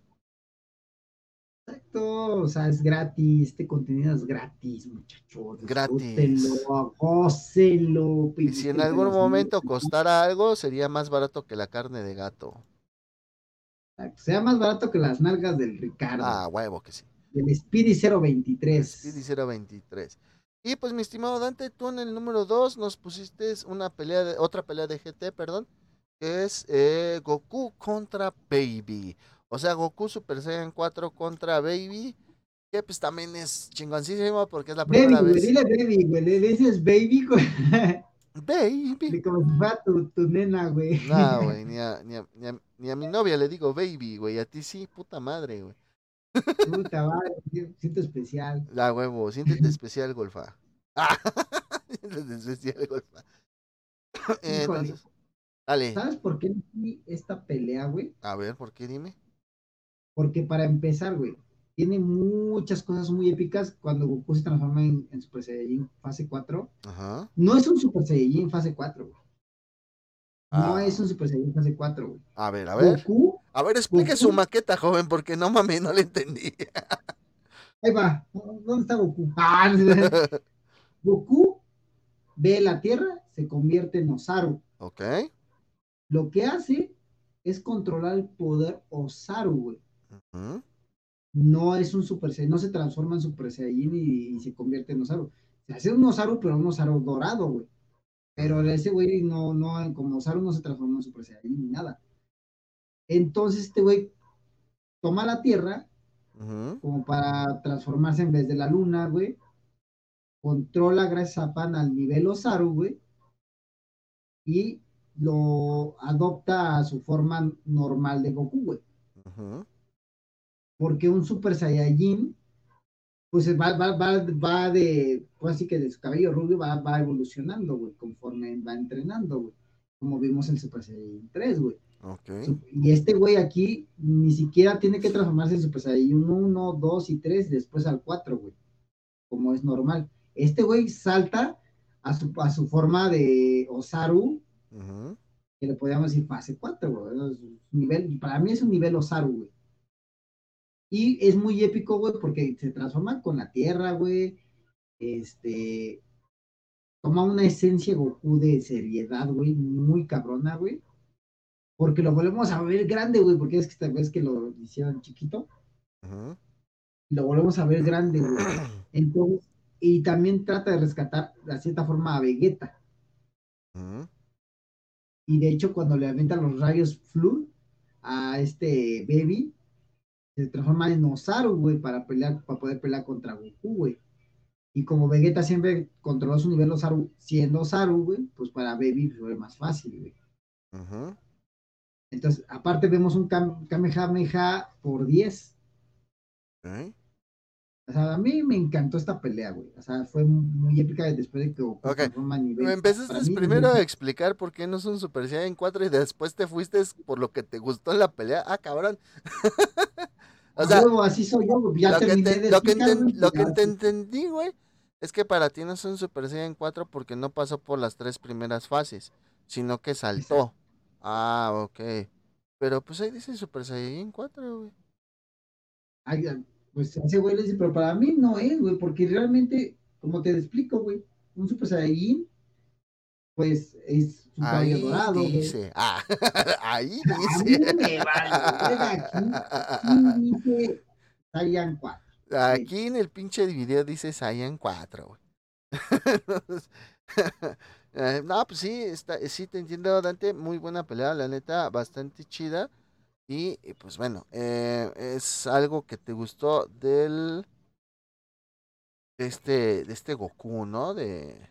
Exacto, o sea, es gratis, este contenido es gratis, muchachos. Gratis. Gócenlo, Y si en algún momento costara algo, sería más barato que la carne de gato. Sea más barato que las nalgas del Ricardo. Ah, huevo que sí. Del Speedy 023. Speedy 023. Y pues mi estimado Dante, tú en el número 2 nos pusiste una pelea de, otra pelea de GT, perdón, que es eh, Goku contra Baby. O sea, Goku Super Saiyan 4 contra Baby. Que pues también es chingoncísimo porque es la primera baby, vez. Dile baby, güey. Le dices baby, güey. Baby. Tu, tu nena, güey. No, güey, ni a, ni, a, ni, a, mi novia le digo baby, güey. A ti sí, puta madre, güey. Puta madre, siento especial. La huevo, siéntete especial, golfa. siéntete especial, golfa. Entonces, dale. ¿Sabes por qué esta pelea, güey? A ver, ¿por qué? Dime. Porque para empezar, güey, tiene muchas cosas muy épicas cuando Goku se transforma en, Super Saiyajin fase 4. Ajá. No es un Super Saiyajin fase 4, güey. No ah. es un Super Saiyajin fase 4, güey. A ver, a ver. Goku, a ver, explique su maqueta, joven, porque no mames, no le entendí. Ahí va. ¿Dónde está Goku? Ah, Goku ve la Tierra, se convierte en Osaru. Ok. Lo que hace es controlar el poder Osaru, güey. Ajá no es un Super Saiyan, no se transforma en Super Saiyan y, se convierte en Osaru. Se hace un Osaru, pero un Osaru dorado, güey. Pero ese güey no, no, como Osaru no se transforma en Super Saiyan ni nada. Entonces este güey toma la Tierra como para transformarse en vez de la Luna, güey. Controla gracias a Pan al nivel Osaru, güey. Y lo adopta a su forma normal de Goku, güey. Porque un Super Saiyajin pues va, va, va, va de, pues así que de su cabello rubio va, va evolucionando, güey, conforme va entrenando, güey. Como vimos en Super Saiyan 3, güey. Ok. Y este güey aquí ni siquiera tiene que transformarse en Super Saiyan 1, 2 y 3, después al 4, güey. Como es normal. Este güey salta a su, a su forma de Osaru, que le podríamos decir fase 4, güey. Es nivel, para mí es un nivel Osaru, güey. Y es muy épico, güey, porque se transforma con la tierra, güey. Este. Toma una esencia Goku de seriedad, güey, muy cabrona, güey. Porque lo volvemos a ver grande, güey, porque es que esta vez que lo hicieron chiquito, lo volvemos a ver grande, güey. Entonces, y también trata de rescatar de cierta forma a Vegeta. Y de hecho, cuando le avientan los rayos Flu a este Baby, se transforma en Osaru, güey, para pelear, para poder pelear contra Goku, güey. Y como Vegeta siempre controló su nivel Osaru siendo Osaru, güey, pues para Baby fue más fácil, güey. Entonces, aparte vemos un Kam- Kamehameha por 10. Ok. O sea, a mí me encantó esta pelea, güey. O sea, fue muy épica después de que Goku Ok. se transforma en nivel. Me empezaste mí, primero a explicar por qué no son Super Saiyan 4 y después te fuiste por lo que te gustó en la pelea. Ah, cabrón. o A sea, huevo, así soy yo, güey. Ya lo que, te- de lo que, explicar, enten- güey, lo que ya- te entendí, güey, es que para ti no son Super Saiyan 4 porque no pasó por las tres primeras fases, sino que saltó. Ah, ok. Pero pues ahí dice Super Saiyan 4, güey. Ay, pues ese güey le dice, pero para mí no es, güey, porque realmente, como te explico, güey, un Super Saiyajin, pues es un cabello Ahí dorado, güey. dice. Ah, ahí dice. vale, aquí sí dice Saiyan 4. Aquí en el pinche video dice Saiyan 4, güey. Eh, no, pues sí, está, sí te entiendo, Dante. Muy buena pelea, la neta, bastante chida. Y pues bueno, eh, es algo que te gustó del. De este, de este Goku, ¿no? De.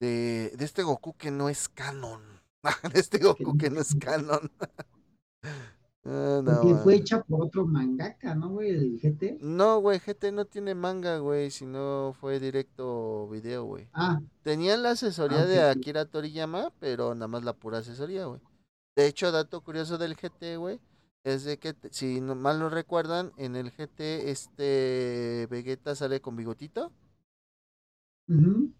De, de este Goku que no es canon. de este Goku que no es canon. Ah, no, Porque fue hecha por otro mangaka, ¿no, güey? El GT. No, güey, GT no tiene manga, güey, sino fue directo video, güey. Ah, Tenían la asesoría Ah, de. Akira Toriyama, pero nada más la pura asesoría, güey. De hecho, dato curioso del GT, güey, es de que, si no mal no recuerdan, en el GT este Vegeta sale con bigotito. ujú.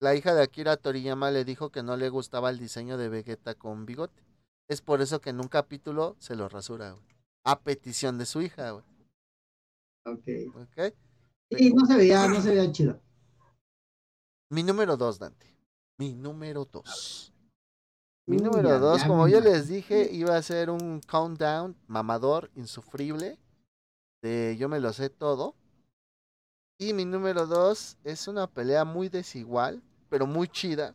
La hija de Akira Toriyama le dijo que no le gustaba el diseño de Vegeta con bigote. Es por eso que en un capítulo se lo rasura, güey. A petición de su hija, güey. ok. ¿Ok? Sí, no se veía, no se veía chido. Mi número dos, Dante. Mi número dos. Mi número ya- dos, ya como yo les dije, iba a ser un countdown mamador, insufrible. De yo me lo sé todo. Y mi número dos es una pelea muy desigual, pero muy chida.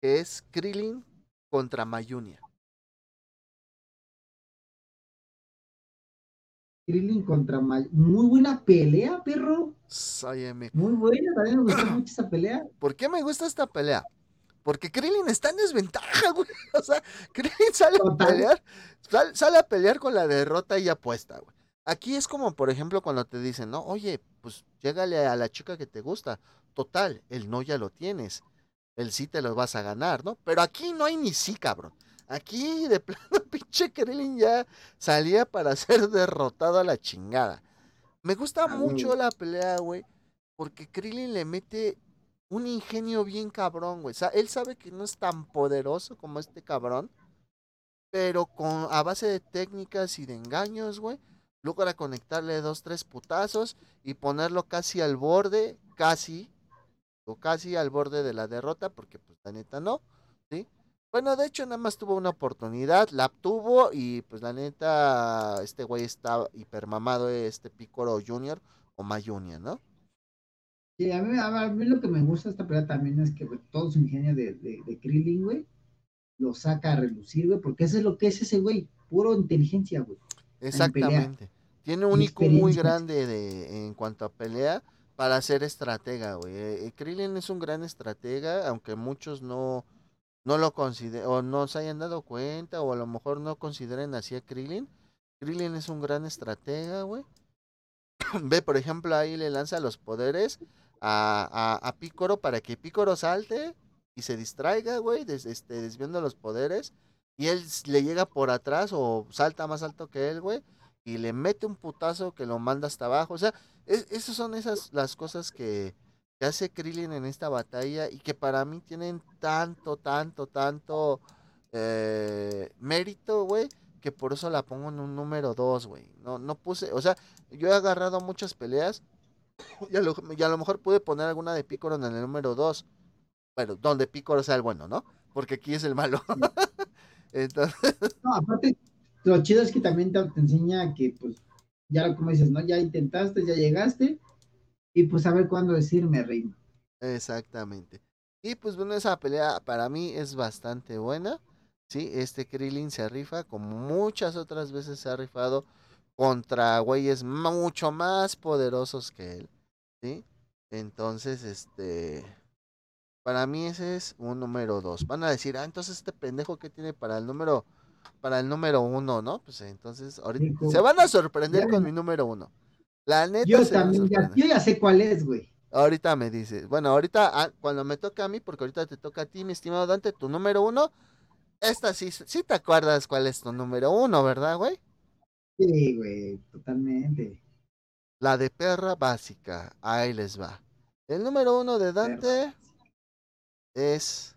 Que es Krillin contra Mayunia. Krillin contra May. Muy buena pelea, perro. Sáyeme. Muy buena, también me gustó mucho esa pelea. ¿Por qué me gusta esta pelea? Porque Krillin está en desventaja, güey. O sea, Krillin sale a pelear, sal- sale a pelear con la derrota y apuesta, güey. Aquí es como, por ejemplo, cuando te dicen, no, oye, pues llégale a la chica que te gusta. Total, el no ya lo tienes. El sí te lo vas a ganar, ¿no? Pero aquí no hay ni sí, cabrón. Aquí de plano, pinche Krillin ya salía para ser derrotado a la chingada. Me gusta Ah, mucho la pelea, güey, porque Krillin le mete un ingenio bien cabrón, güey. O sea, él sabe que no es tan poderoso como este cabrón, pero con a base de técnicas y de engaños, güey, logra conectarle dos, tres putazos y ponerlo casi al borde, casi, o casi al borde de la derrota, porque pues la neta no, ¿sí? Bueno, de hecho nada más tuvo una oportunidad, la tuvo y pues la neta este güey está hipermamado, este Picoro Junior o Mayunia, ¿no? Sí, a mí, a mí lo que me gusta esta pelea también es que todo su ingenio de, de, de Krillin, güey, lo saca a relucir, güey, porque eso es lo que es ese güey, puro inteligencia, güey. Exactamente. Tiene un IQ muy grande de, en cuanto a pelea para ser estratega, güey. Eh, Krillin es un gran estratega, aunque muchos no, no lo consideren o no se hayan dado cuenta o a lo mejor no consideren así a Krillin. Krillin es un gran estratega, güey. ve, por ejemplo, ahí le lanza los poderes a, a, a Pícoro para que Pícoro salte y se distraiga, güey, des, este, desviando los poderes. Y él le llega por atrás o salta más alto que él, güey. Y le mete un putazo que lo manda hasta abajo. O sea, es, esas son esas las cosas que, hace Krillin en esta batalla y que para mí tienen tanto, tanto, tanto eh, mérito, güey, que por eso la pongo en un número 2, güey. No, no puse, o sea, yo he agarrado muchas peleas y a lo, mejor pude poner alguna de Picoro en el número 2. Bueno, donde Picoro sea el bueno, ¿no? Porque aquí es el malo. Entonces... No, aparte, lo chido es que también te, te enseña que, pues, ya como dices, ¿no? Ya intentaste, ya llegaste, y pues a ver cuándo decirme, reino. Exactamente. Y pues bueno, esa pelea para mí es bastante buena. Sí, este Krillin se rifa como muchas otras veces se ha rifado contra güeyes mucho más poderosos que él. ¿Sí? Entonces, este. Para mí ese es un número dos. Van a decir, ah, entonces este pendejo que tiene para el número. Para el número uno, ¿no? Pues entonces, ahorita se van a sorprender Ya. con mi número uno. La neta. Yo también, ya, yo ya sé cuál es, güey. Ahorita me dices. Bueno, ahorita, ah, cuando me toca a mí, porque ahorita te toca a ti, mi estimado Dante, tu número uno. Esta sí, sí te acuerdas cuál es tu número uno, ¿verdad, güey? Sí, güey, totalmente. La de perra básica. Ahí les va. El número uno de Dante es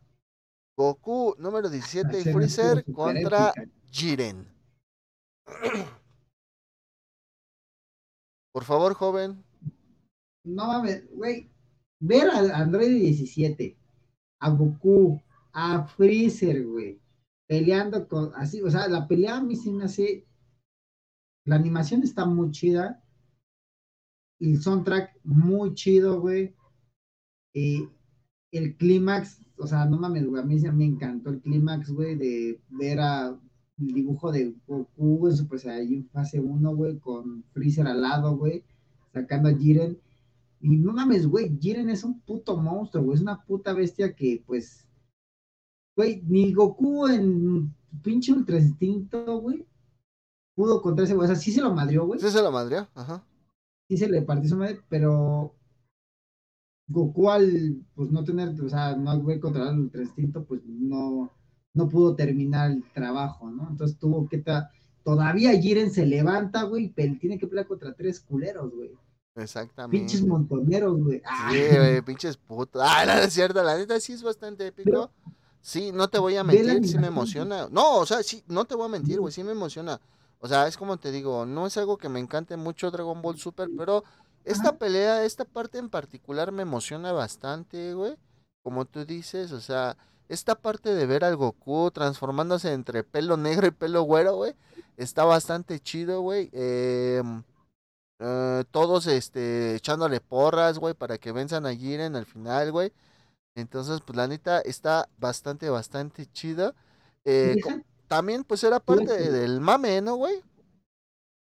Goku número 17 y Freezer contra. Jiren. Por favor, joven. No mames, güey. Ver a Android 17, a Goku, a Freezer, güey, peleando con así, o sea, la pelea a mí se me hace. La animación está muy chida. El soundtrack muy chido, güey. Y el clímax, o sea, no mames, güey, a mí me encantó el clímax, güey, de ver a el dibujo de Goku en Super Saiyajin fase 1, güey, con Freezer al lado, güey, sacando a Jiren. Y no mames, güey, Jiren es un puto monstruo, güey, es una puta bestia que, pues, güey, ni Goku en pinche Ultra Instinto, güey, pudo contra ese güey, o sea, sí se lo madrió, güey, ¿Sí se lo madrió? Ajá. sí se le partió su madre, pero Goku al, pues, no tener, o sea, no haber controlado el Ultra Instinto, pues, no, no pudo terminar el trabajo, ¿no? Entonces tuvo que, ta- todavía Jiren se levanta, güey, pero tiene que pelear contra tres culeros, güey. Exactamente. Pinches montoneros, güey. Ah, Sí, güey, pinches putos. Ah, no, es cierto, la neta sí es bastante épico. Pero- sí, no te voy a mentir, sí me emociona. No, o sea, sí, no te voy a mentir, güey, sí me emociona. O sea, es como te digo, no es algo que me encante mucho Dragon Ball Super, pero esta Ajá. pelea, esta parte en particular me emociona bastante, güey. Como tú dices, o sea, esta parte de ver al Goku transformándose entre pelo negro y pelo güero, güey, está bastante chido, güey. Em, eh, todos este, echándole porras, güey, para que venzan a Jiren al final, güey. Entonces, pues la neta está bastante, bastante chida. Eh, también, pues era parte del mame, ¿no, güey?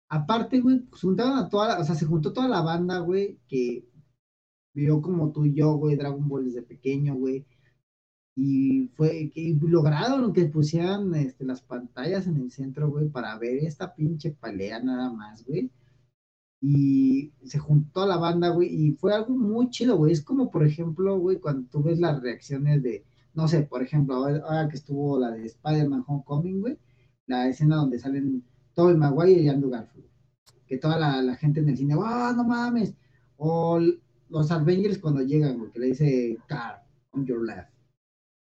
Aparte, güey, juntaron a toda, la- o sea, se juntó toda la banda, güey, que vio como tú y yo, güey, Dragon Ball desde pequeño, güey. Y fue que lograron que pusieran este, las pantallas en el centro, güey, para ver esta pinche pelea nada más, güey. Y se juntó la banda, güey, y fue algo muy chido, güey. Es como, por ejemplo, güey, cuando tú ves las reacciones de, no sé, por ejemplo, ahora, ahora que estuvo la de Spider-Man Homecoming, güey, la escena donde salen Tobey Maguire y Andrew Garfield. Que toda la, la gente en el cine, ¡ah, no mames! O los Avengers cuando llegan, güey, que le dice, Car, on your left.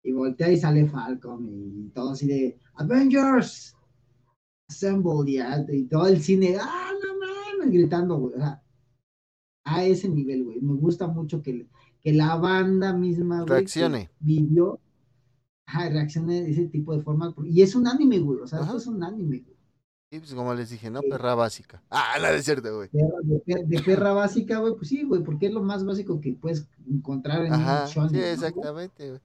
Y voltea y sale Falcon y todo así de, Avengers, assemble, ya, y todo el cine, ¡ah, no mames! Gritando, güey. O sea, a ese nivel, güey. Me gusta mucho que, que la banda misma, güey, Reaccione. vivió, ajá, reaccione de ese tipo de forma. Y es un anime, güey. O sea, Ajá. esto es un anime, güey. Y pues como les dije, ¿no? Sí. Perra básica. Ah, no es cierto, güey. De, de per- de perra básica, güey, pues sí, güey, porque es lo más básico que puedes encontrar en Ajá, un sí, ¿no, exactamente, güey.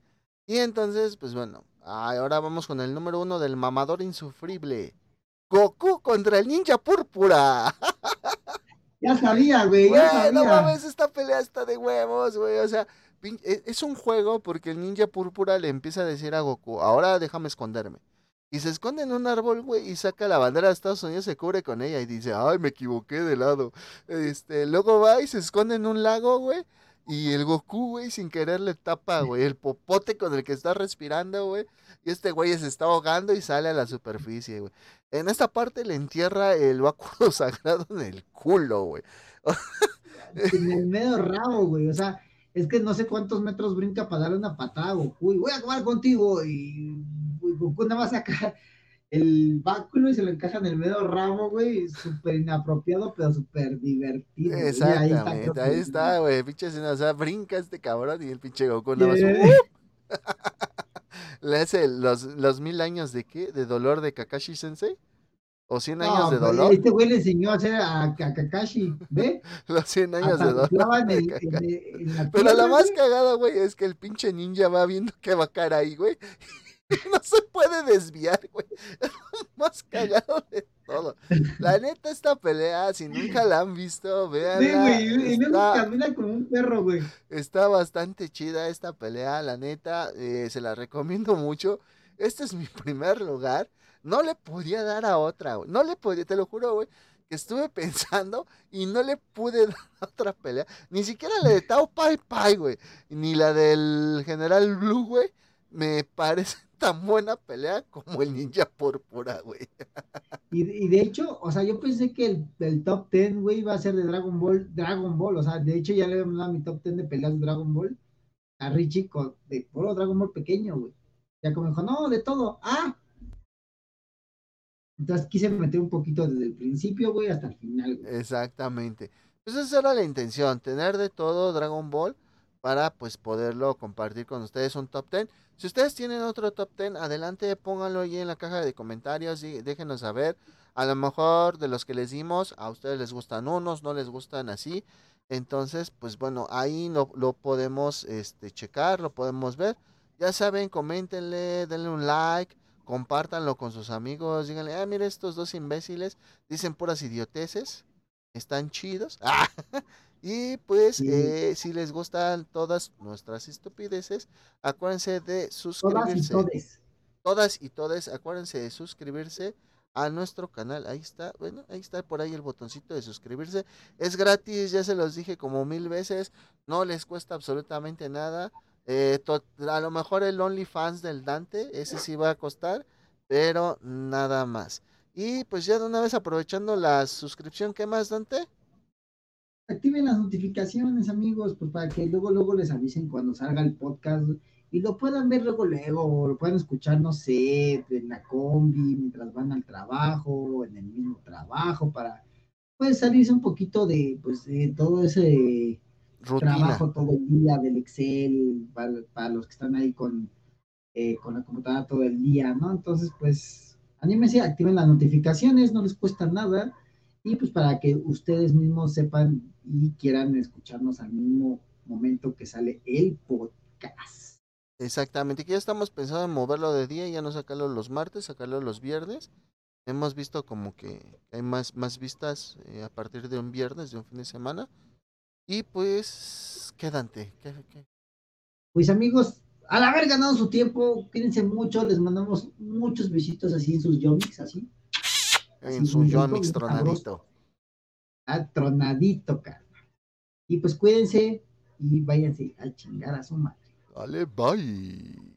Y entonces, pues bueno, ahora vamos con el número uno del mamador insufrible. Goku contra el ninja púrpura. Ya sabía, güey, ya no sabía. mames, esta pelea está de huevos, güey. O sea, e- es un juego porque el ninja púrpura le empieza a decir a Goku, ahora déjame esconderme. Y se esconde en un árbol, güey, y saca la bandera de Estados Unidos, se cubre con ella y dice, ay, me equivoqué de lado. Este, luego va y se esconde en un lago, güey, y el Goku, güey, sin querer le tapa, güey, el popote con el que está respirando, güey. Y este güey se está ahogando y sale a la superficie, güey. En esta parte le entierra el báculo sagrado en el culo, güey. en el medio rabo, güey. O sea, es que no sé cuántos metros brinca para darle una patada a Goku y voy a acabar contigo. Y, Goku nada más saca el báculo y se lo encaja en el medio ramo, güey. Súper inapropiado, pero súper divertido. Exactamente, ahí está, güey. Pinche o sea, brinca este cabrón y el pinche Goku nada más. Le hace los, los mil años de qué? De dolor de Kakashi Sensei. O 100 años de dolor. Este güey le enseñó a hacer a, Kakashi, ¿ve? Los 100 años de dolor. Pero la más cagada, güey, es que el pinche ninja va viendo que va a caer ahí, güey. no se puede desviar, güey. Más cagado de todo. La neta, esta pelea, si nunca la han visto, vean. Sí, güey, y camina como un perro, güey. Está bastante chida esta pelea, la neta, eh, se la recomiendo mucho. Este es mi primer lugar. No le podía dar a otra, güey. No le podía, te lo juro, güey. Que estuve pensando y no le pude dar a otra pelea. Ni siquiera la de Tao Pai Pai, güey. Ni la del General Blue, güey. Me parece tan buena pelea como el Ninja Púrpura, güey. Y, de hecho, o sea, yo pensé que el, top 10, güey, iba a ser de Dragon Ball, Dragon Ball, o sea, de hecho ya le hemos dado mi top 10 de peleas de Dragon Ball a Richie con, de puro Dragon Ball pequeño, güey. Ya como dijo, no, de todo. Ah, entonces quise meter un poquito desde el principio, güey, hasta el final, güey. Exactamente. Pues esa era la intención, tener de todo Dragon Ball para pues poderlo compartir con ustedes un top 10. Si ustedes tienen otro top 10, adelante, pónganlo ahí en la caja de comentarios y déjenos saber. A lo mejor de los que les dimos, a ustedes les gustan unos, no les gustan así. Entonces, pues bueno, ahí lo, lo podemos este, checar, lo podemos ver. Ya saben, coméntenle, denle un like compártanlo con sus amigos, díganle, ah, mira estos dos imbéciles, dicen puras idioteces, están chidos. y pues, eh, si les gustan todas nuestras estupideces, acuérdense de suscribirse. Todas y todes. Todas y todes, acuérdense de suscribirse a nuestro canal. Ahí está, bueno, ahí está por ahí el botoncito de suscribirse. Es gratis, ya se los dije como mil veces, no les cuesta absolutamente nada. Eh, a lo mejor el OnlyFans del Dante, ese sí va a costar, pero nada más. Y pues ya de una vez aprovechando la suscripción, ¿qué más, Dante? Activen las notificaciones, amigos, pues para que luego, luego les avisen cuando salga el podcast y lo puedan ver luego, luego, o lo puedan escuchar, no sé, en la combi, mientras van al trabajo, en el mismo trabajo, para pues salirse un poquito de, pues, de todo ese trabajo todo el día del Excel, para, los que están ahí con, eh, con la computadora todo el día, ¿no? Entonces, pues, anímense, activen las notificaciones, no les cuesta nada, y pues para que ustedes mismos sepan y quieran escucharnos al mismo momento que sale el podcast. Exactamente, que ya estamos pensando en moverlo de día ya no sacarlo los martes, sacarlo los viernes. Hemos visto como que hay más, más vistas eh, a partir de un viernes, de un fin de semana. Y pues, quédate. ¿Qué, Pues amigos, al haber ganado su tiempo, cuídense mucho, les mandamos muchos besitos así en sus yomics, así. En su yomix tronadito. Ah, tronadito, cara. Y pues cuídense y váyanse a chingar a su madre. Dale, bye.